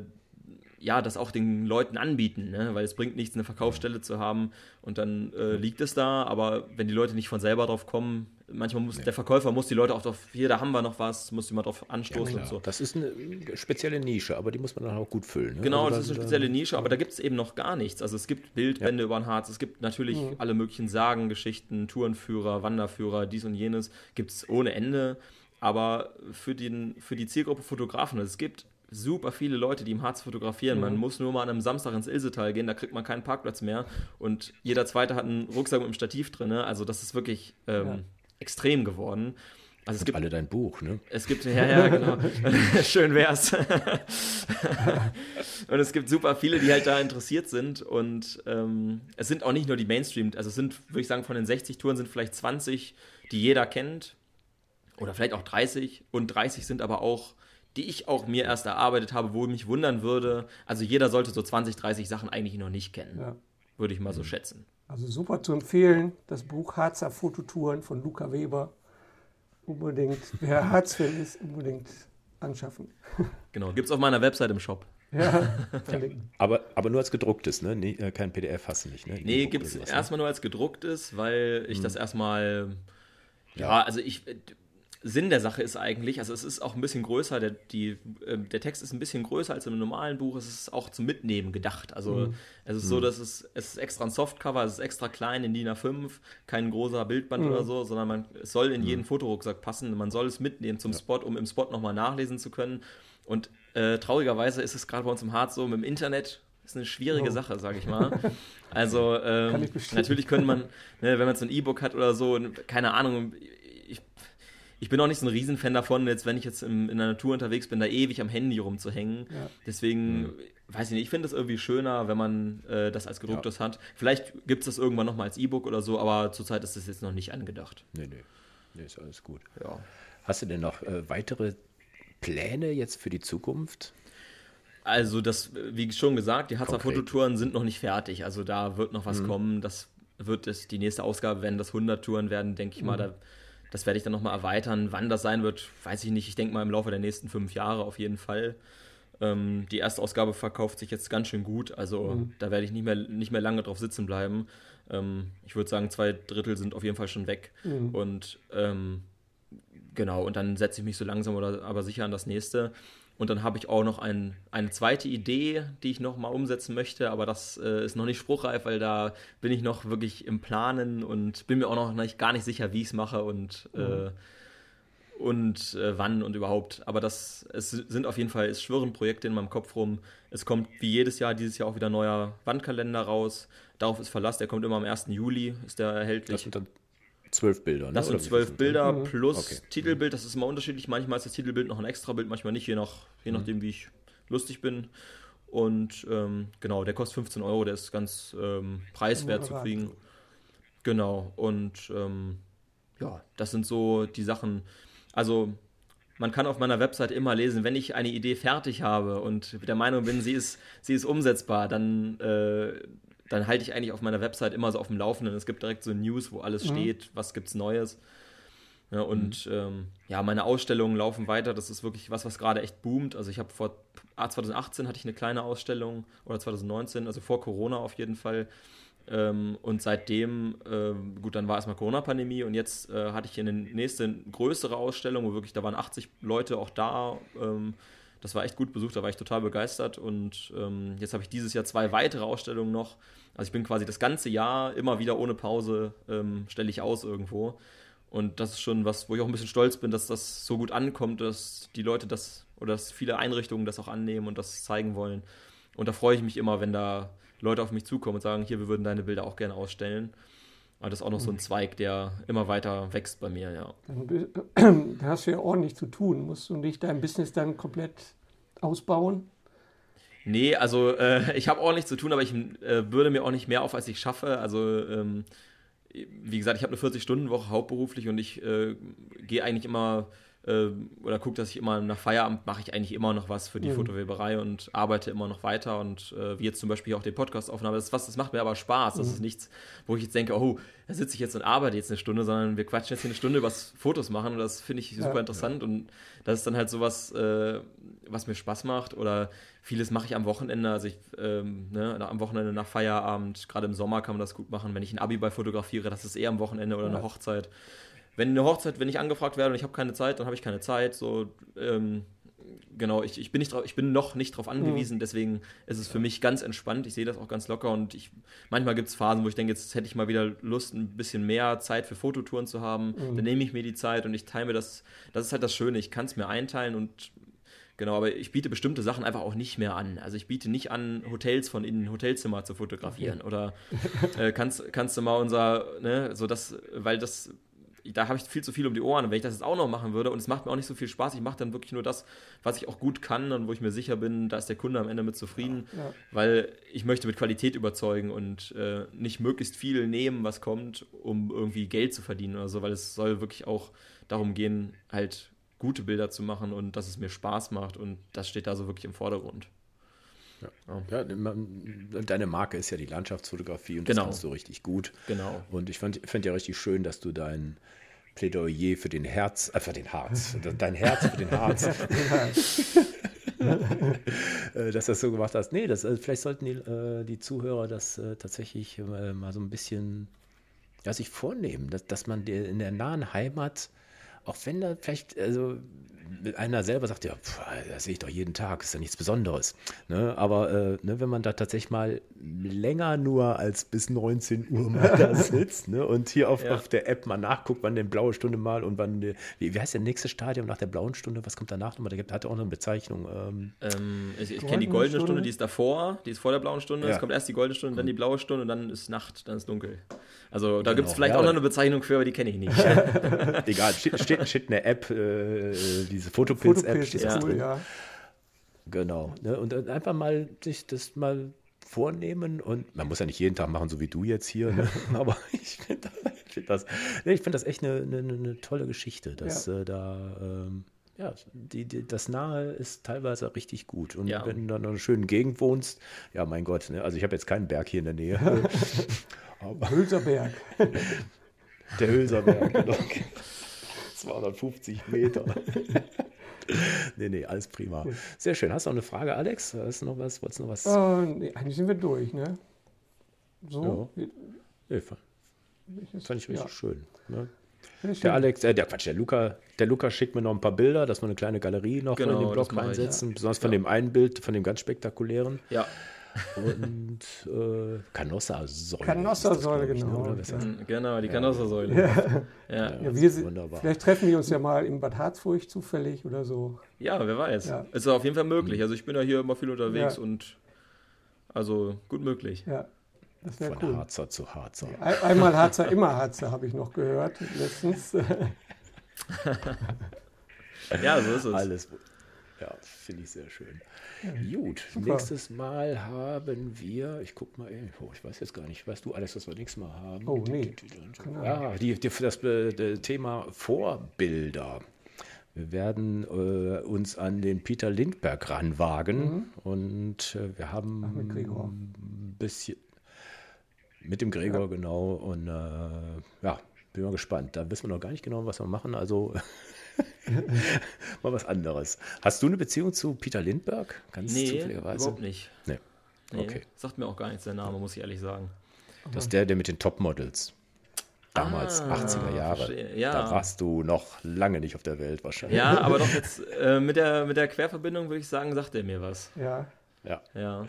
ja, das auch den Leuten anbieten, ne? weil es bringt nichts, eine Verkaufsstelle zu haben und dann äh, liegt es da, aber wenn die Leute nicht von selber drauf kommen, manchmal muss der Verkäufer muss die Leute auch drauf, hier, da haben wir noch was, muss mal drauf anstoßen Klar, und so. Das ist eine spezielle Nische, aber die muss man dann auch gut füllen. Ne? Genau, Also das ist eine spezielle Nische, aber da gibt es eben noch gar nichts. Also es gibt Bildbände über den Harz, es gibt natürlich alle möglichen Sagen, Geschichten, Tourenführer, Wanderführer, dies und jenes, gibt es ohne Ende. Aber für, den, für die Zielgruppe Fotografen, es gibt super viele Leute, die im Harz fotografieren. Man muss nur mal an einem Samstag ins Ilsetal gehen, da kriegt man keinen Parkplatz mehr und jeder Zweite hat einen Rucksack mit einem Stativ drin. Also das ist wirklich ähm, extrem geworden. Also es gibt alle dein Buch, ne? es gibt, ja, ja, genau. Schön wär's. und es gibt super viele, die halt da interessiert sind. Und ähm, es sind auch nicht nur die Mainstream, also es sind, würde ich sagen, von den 60 Touren sind vielleicht 20, die jeder kennt. Oder vielleicht auch 30. Und 30 sind aber auch, die ich auch mir erst erarbeitet habe, wo ich mich wundern würde. Also jeder sollte so 20, 30 Sachen eigentlich noch nicht kennen. Ja. Würde ich mal so schätzen. Also super zu empfehlen, das Buch Harzer Fototouren von Luca Weber. Unbedingt, wer Harz-Fan ist, unbedingt anschaffen. Genau. Gibt es auf meiner Website im Shop. Ja, verlinken. Aber, aber nur als gedrucktes, ne? Nee, äh, kein PDF hast du nicht, ne? Nee, gibt es ne? erstmal nur als gedrucktes, weil ich das erstmal. Ja, also ich. Sinn der Sache ist eigentlich, also es ist auch ein bisschen größer, der, die, äh, der Text ist ein bisschen größer als im normalen Buch, es ist auch zum Mitnehmen gedacht. Also mhm. es ist so, mhm. dass es, es ist extra ein Softcover, es ist extra klein in DIN A5, kein großer Bildband mhm. oder so, sondern man, es soll in jeden mhm. Fotorucksack passen, man soll es mitnehmen zum ja. Spot, um im Spot nochmal nachlesen zu können. Und äh, traurigerweise ist es gerade bei uns im Harz so, mit dem Internet ist eine schwierige oh. Sache, sage ich mal. Also ähm, natürlich könnte man, ne, wenn man so ein E-Book hat oder so, keine Ahnung, ich, bin auch nicht so ein Riesenfan davon, jetzt wenn ich jetzt im, in der Natur unterwegs bin, da ewig am Handy rumzuhängen. Ja. Deswegen, mhm. weiß ich nicht, ich finde es irgendwie schöner, wenn man äh, das als gedrucktes ja. hat. Vielleicht gibt es das irgendwann nochmal als E-Book oder so, aber zurzeit ist das jetzt noch nicht angedacht. Nee, nee. Nee, ist alles gut. Ja. Hast du denn noch äh, weitere Pläne jetzt für die Zukunft? Also, das, wie schon gesagt, die Harzer Fototouren sind noch nicht fertig. Also, da wird noch was mhm. kommen. Das wird es, die nächste Ausgabe werden das 100 Touren werden, denke ich mhm. mal. Da, das werde ich dann nochmal erweitern. Wann das sein wird, weiß ich nicht. Ich denke mal im Laufe der nächsten fünf Jahre auf jeden Fall. Ähm, die erste Ausgabe verkauft sich jetzt ganz schön gut. Also, mhm. da werde ich nicht mehr, nicht mehr lange drauf sitzen bleiben. Ähm, ich würde sagen, zwei Drittel sind auf jeden Fall schon weg. Mhm. Und ähm, genau, und dann setze ich mich so langsam oder aber sicher an das nächste. Und dann habe ich auch noch ein, eine zweite Idee, die ich noch mal umsetzen möchte, aber das äh, ist noch nicht spruchreif, weil da bin ich noch wirklich im Planen und bin mir auch noch nicht, gar nicht sicher, wie ich es mache und, mhm. äh, und äh, wann und überhaupt. Aber das es sind auf jeden Fall, es schwirren Projekte in meinem Kopf rum. Es kommt wie jedes Jahr, dieses Jahr auch wieder ein neuer Wandkalender raus. Darauf ist Verlass, der kommt immer am 1. Juli, ist der erhältlich. Das dann Zwölf Bilder, ne? Das sind zwölf Bilder mhm. plus okay. Titelbild. Das ist immer unterschiedlich. Manchmal ist das Titelbild noch ein extra Bild, manchmal nicht, je, nach, je mhm. nachdem, wie ich lustig bin. Und ähm, genau, der kostet 15 Euro, der ist ganz ähm, preiswert zu kriegen. Genau, und ähm, ja, das sind so die Sachen. Also, man kann auf meiner Website immer lesen, wenn ich eine Idee fertig habe und der Meinung bin, sie ist, sie ist umsetzbar, dann äh, dann halte ich eigentlich auf meiner Website immer so auf dem Laufenden. Es gibt direkt so News, wo alles mhm. steht, was gibt's Neues. Ja, und mhm. ähm, ja, meine Ausstellungen laufen weiter. Das ist wirklich was, was gerade echt boomt. Also ich habe vor 2018 hatte ich eine kleine Ausstellung oder 2019, also vor Corona auf jeden Fall. Ähm, und seitdem, äh, gut, dann war erstmal Corona-Pandemie und jetzt äh, hatte ich hier eine nächste größere Ausstellung, wo wirklich, da waren 80 Leute auch da. Das war echt gut besucht, da war ich total begeistert. Und ähm, jetzt habe ich dieses Jahr zwei weitere Ausstellungen noch. Also ich bin quasi das ganze Jahr immer wieder ohne Pause, ähm, stelle ich aus irgendwo. Und das ist schon was, wo ich auch ein bisschen stolz bin, dass das so gut ankommt, dass die Leute das oder dass viele Einrichtungen das auch annehmen und das zeigen wollen. Und da freue ich mich immer, wenn da Leute auf mich zukommen und sagen, hier, wir würden deine Bilder auch gerne ausstellen. Aber das ist auch noch so ein mhm. Zweig, der immer weiter wächst bei mir, ja. Dann hast du ja ordentlich zu tun. Musst du nicht dein Business dann komplett ausbauen? Nee, also äh, ich habe ordentlich zu tun, aber ich äh, würde mir auch nicht mehr auf, als ich schaffe. Also ähm, wie gesagt, ich habe eine 40-Stunden-Woche hauptberuflich und ich äh, gehe eigentlich immer oder gucke, dass ich immer nach Feierabend mache ich eigentlich immer noch was für die mhm. Fotoweberei und arbeite immer noch weiter und äh, wie jetzt zum Beispiel auch den Podcast aufnahme. Das, was, das macht mir aber Spaß. Das mhm. ist nichts, wo ich jetzt denke, oh, da sitze ich jetzt und arbeite jetzt eine Stunde, sondern wir quatschen jetzt hier eine Stunde über Fotos machen und das finde ich super ja, interessant ja. und das ist dann halt sowas, äh, was mir Spaß macht oder vieles mache ich am Wochenende, also ich ähm, ne, am Wochenende nach Feierabend, gerade im Sommer kann man das gut machen, wenn ich ein Abi bei fotografiere, das ist eher am Wochenende oder ja. eine Hochzeit wenn eine Hochzeit, wenn ich angefragt werde und ich habe keine Zeit, dann habe ich keine Zeit. So, ähm, genau, ich, ich, bin nicht drauf, ich bin noch nicht darauf angewiesen, mhm. deswegen ist es für mich ganz entspannt. Ich sehe das auch ganz locker und ich, manchmal gibt es Phasen, wo ich denke, jetzt hätte ich mal wieder Lust, ein bisschen mehr Zeit für Fototouren zu haben. Mhm. Dann nehme ich mir die Zeit und ich teile mir das. Das ist halt das Schöne, ich kann es mir einteilen und Genau, aber ich biete bestimmte Sachen einfach auch nicht mehr an. Also ich biete nicht an, Hotels von innen, Hotelzimmer zu fotografieren. Oder äh, kannst, kannst du mal unser, ne, so das, weil das da habe ich viel zu viel um die Ohren. Und wenn ich das jetzt auch noch machen würde und es macht mir auch nicht so viel Spaß, ich mache dann wirklich nur das, was ich auch gut kann und wo ich mir sicher bin, da ist der Kunde am Ende mit zufrieden, ja. weil ich möchte mit Qualität überzeugen und äh, nicht möglichst viel nehmen, was kommt, um irgendwie Geld zu verdienen oder so, weil es soll wirklich auch darum gehen, halt gute Bilder zu machen und dass es mir Spaß macht und das steht da so wirklich im Vordergrund. Ja. ja. deine Marke ist ja die Landschaftsfotografie und das genau. kannst du richtig gut. Genau. Und ich fand, fand ja richtig schön, dass du dein Plädoyer für den Herz, äh, für den Harz, dein Herz für den Harz, dass du das so gemacht hast. Nee, das, äh, vielleicht sollten die, äh, die Zuhörer das äh, tatsächlich äh, mal so ein bisschen ja, sich vornehmen, dass, dass man in der nahen Heimat auch wenn da vielleicht, also einer selber sagt, ja, pf, das sehe ich doch jeden Tag, ist ja nichts Besonderes. Ne? Aber äh, ne, wenn man da tatsächlich mal länger nur als bis 19 Uhr mal da sitzt ne? und hier auf, Ja. auf der App mal nachguckt, wann denn blaue Stunde mal und wann, die, wie, wie heißt der nächste Stadium nach der blauen Stunde, was kommt danach nochmal? Der gibt- hat auch noch eine Bezeichnung. Ähm, Ähm, ich ich kenne die goldene Stunde. Stunde? die ist davor, die ist vor der blauen Stunde. Ja. Es kommt erst die goldene Stunde, dann die blaue Stunde und dann ist Nacht, dann ist dunkel. Also da Genau, gibt es vielleicht ja. auch noch eine Bezeichnung für, aber die kenne ich nicht. egal, steht, steht, steht in der App, äh, diese Fotopilz-App Fotopilz ist das Ja. cool, ja. Genau. Ne? Und dann einfach mal sich das mal vornehmen und man muss ja nicht jeden Tag machen, so wie du jetzt hier, ne? aber ich finde ich find das, ich find das echt eine, eine, eine tolle Geschichte, dass äh, da ähm, ja, die, die, das Nahe ist teilweise richtig gut. Und Ja. wenn du dann in einer schönen Gegend wohnst, ja, mein Gott, ne? also ich habe jetzt keinen Berg hier in der Nähe. aber Hülserberg. der Hülserberg, genau. 250 Meter. nee, nee, alles prima. Sehr schön. Hast du noch eine Frage, Alex? Hast du noch was? Wolltest du noch was? Äh, nee, eigentlich sind wir durch, ne? So. Nee, fand, fand ich richtig Ja. schön. Ne? Der. Alex, äh, der Quatsch, der Luca, der Luca schickt mir noch ein paar Bilder, dass wir eine kleine Galerie noch Genau, in den Blog mache ich, reinsetzen. Besonders von dem einen Bild, von dem ganz spektakulären. ja, Und äh, Canossa-Säule. Canossa-Säule, ne? genau. Mm, genau, die Kanossersäule. Ja. Ja. Ja, wir sind, Wunderbar. vielleicht treffen wir uns ja mal in Bad Harzburg zufällig oder so. wer weiß. Ja. Es ist auf jeden Fall möglich. Also ich bin ja hier immer viel unterwegs Ja. und also gut möglich. Ja, das Von cool. Harzer zu Harzer. Ein, einmal Harzer, immer Harzer, habe ich noch gehört letztens. Ja, so ist es. Alles. Ja, finde ich sehr schön. Gut, nächstes Mal haben wir, ich guck mal, oh, ich weiß jetzt gar nicht, weißt du, Alex, was wir nächstes Mal haben? Oh, nee. Ja, die, die, das äh, Thema Vorbilder. Wir werden äh, uns an den Peter Lindbergh ranwagen und äh, wir haben Mhm. mit Gregor. ein bisschen mit dem Gregor, genau. Und äh, ja, bin mal gespannt. Da wissen wir noch gar nicht genau, was wir machen. Also mal was anderes. Hast du eine Beziehung zu Peter Lindbergh? Ganz Nee, zufälligerweise? überhaupt nicht. Nee. Nee, Okay. Sagt mir auch gar nichts der Name, muss ich ehrlich sagen. Das ist der, der mit den Topmodels. Damals, Ah, 80er Jahre. ja. Da warst du noch lange nicht auf der Welt wahrscheinlich. Ja, aber doch jetzt äh, mit, der, mit der Querverbindung würde ich sagen, sagt er mir was. Ja, Ja. Ja.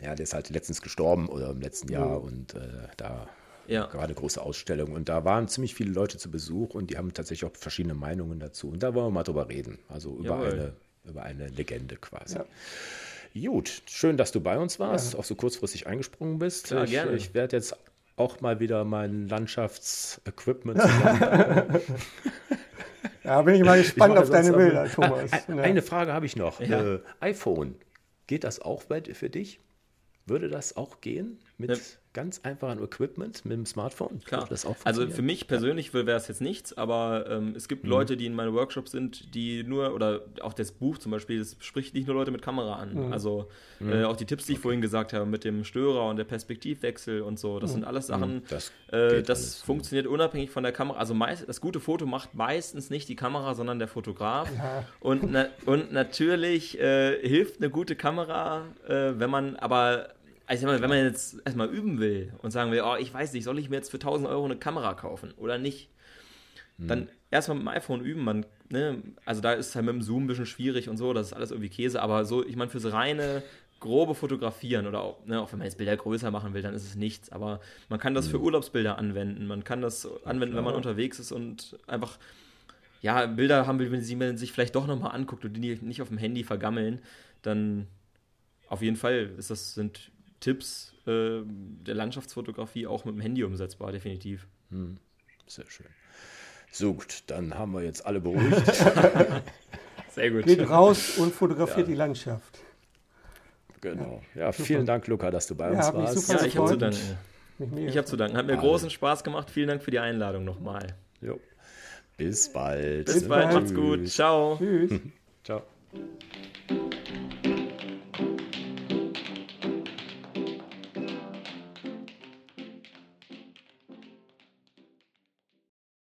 ja, der ist halt letztens gestorben oder im letzten Jahr und äh, da Ja. gerade große Ausstellung. Und da waren ziemlich viele Leute zu Besuch und die haben tatsächlich auch verschiedene Meinungen dazu. Und da wollen wir mal drüber reden. Also über, Jawohl. eine, über eine Legende quasi. Ja. Gut, schön, dass du bei uns warst, auch so kurzfristig eingesprungen bist. Klar, ich gerne. ich werde jetzt auch mal wieder mein Landschaftsequipment zusammen. da bin ich mal Ich gespannt mache auf deine Bilder, Thomas. Ein- Ja. Eine Frage habe ich noch. Ja. Äh, iPhone, geht das auch bei, für dich? Würde das auch gehen mit Ja. ganz einfachem Equipment, mit dem Smartphone? Klar. Würde das auch also für mich persönlich wäre es jetzt nichts, aber ähm, es Mhm. gibt Leute, die in meinen Workshops sind, die nur, oder auch das Buch zum Beispiel, das spricht nicht nur Leute mit Kamera an. Also Mhm. äh, auch die Tipps, die ich vorhin gesagt habe, mit dem Störer und der Perspektivwechsel und so, das sind alles Sachen, Mhm. Das äh, das alles. funktioniert unabhängig von der Kamera. Also meist, das gute Foto macht meistens nicht die Kamera, sondern der Fotograf. Ja. Und, na, und natürlich äh, hilft eine gute Kamera, äh, wenn man aber, also wenn man jetzt erstmal üben will und sagen will, oh, ich weiß nicht, soll ich mir jetzt für 1000 Euro eine Kamera kaufen oder nicht? Dann erstmal mit dem iPhone üben, man, ne, also da ist es halt mit dem Zoom ein bisschen schwierig und so, das ist alles irgendwie Käse, aber so, ich meine, fürs reine grobe Fotografieren oder auch, ne, auch wenn man jetzt Bilder größer machen will, dann ist es nichts, aber man kann das für Urlaubsbilder anwenden, man kann das anwenden, wenn man unterwegs ist und einfach ja, Bilder haben will, wenn sie man sich vielleicht doch nochmal anguckt und die nicht auf dem Handy vergammeln, dann auf jeden Fall ist das, sind Tipps äh, der Landschaftsfotografie auch mit dem Handy umsetzbar, definitiv. Sehr schön. So gut, dann haben wir jetzt alle beruhigt. Sehr gut. Geht raus und fotografiert die Landschaft. genau. Ja, vielen Dank, Luca, dass du bei Ja, uns warst. super Ja, ich habe zu gefreut. danken. Ich habe zu danken. Hat mir Alle. großen Spaß gemacht. Vielen Dank für die Einladung nochmal. Jo. Bis bald. Bis bald, bald. macht's gut. Ciao. Tschüss. Ciao.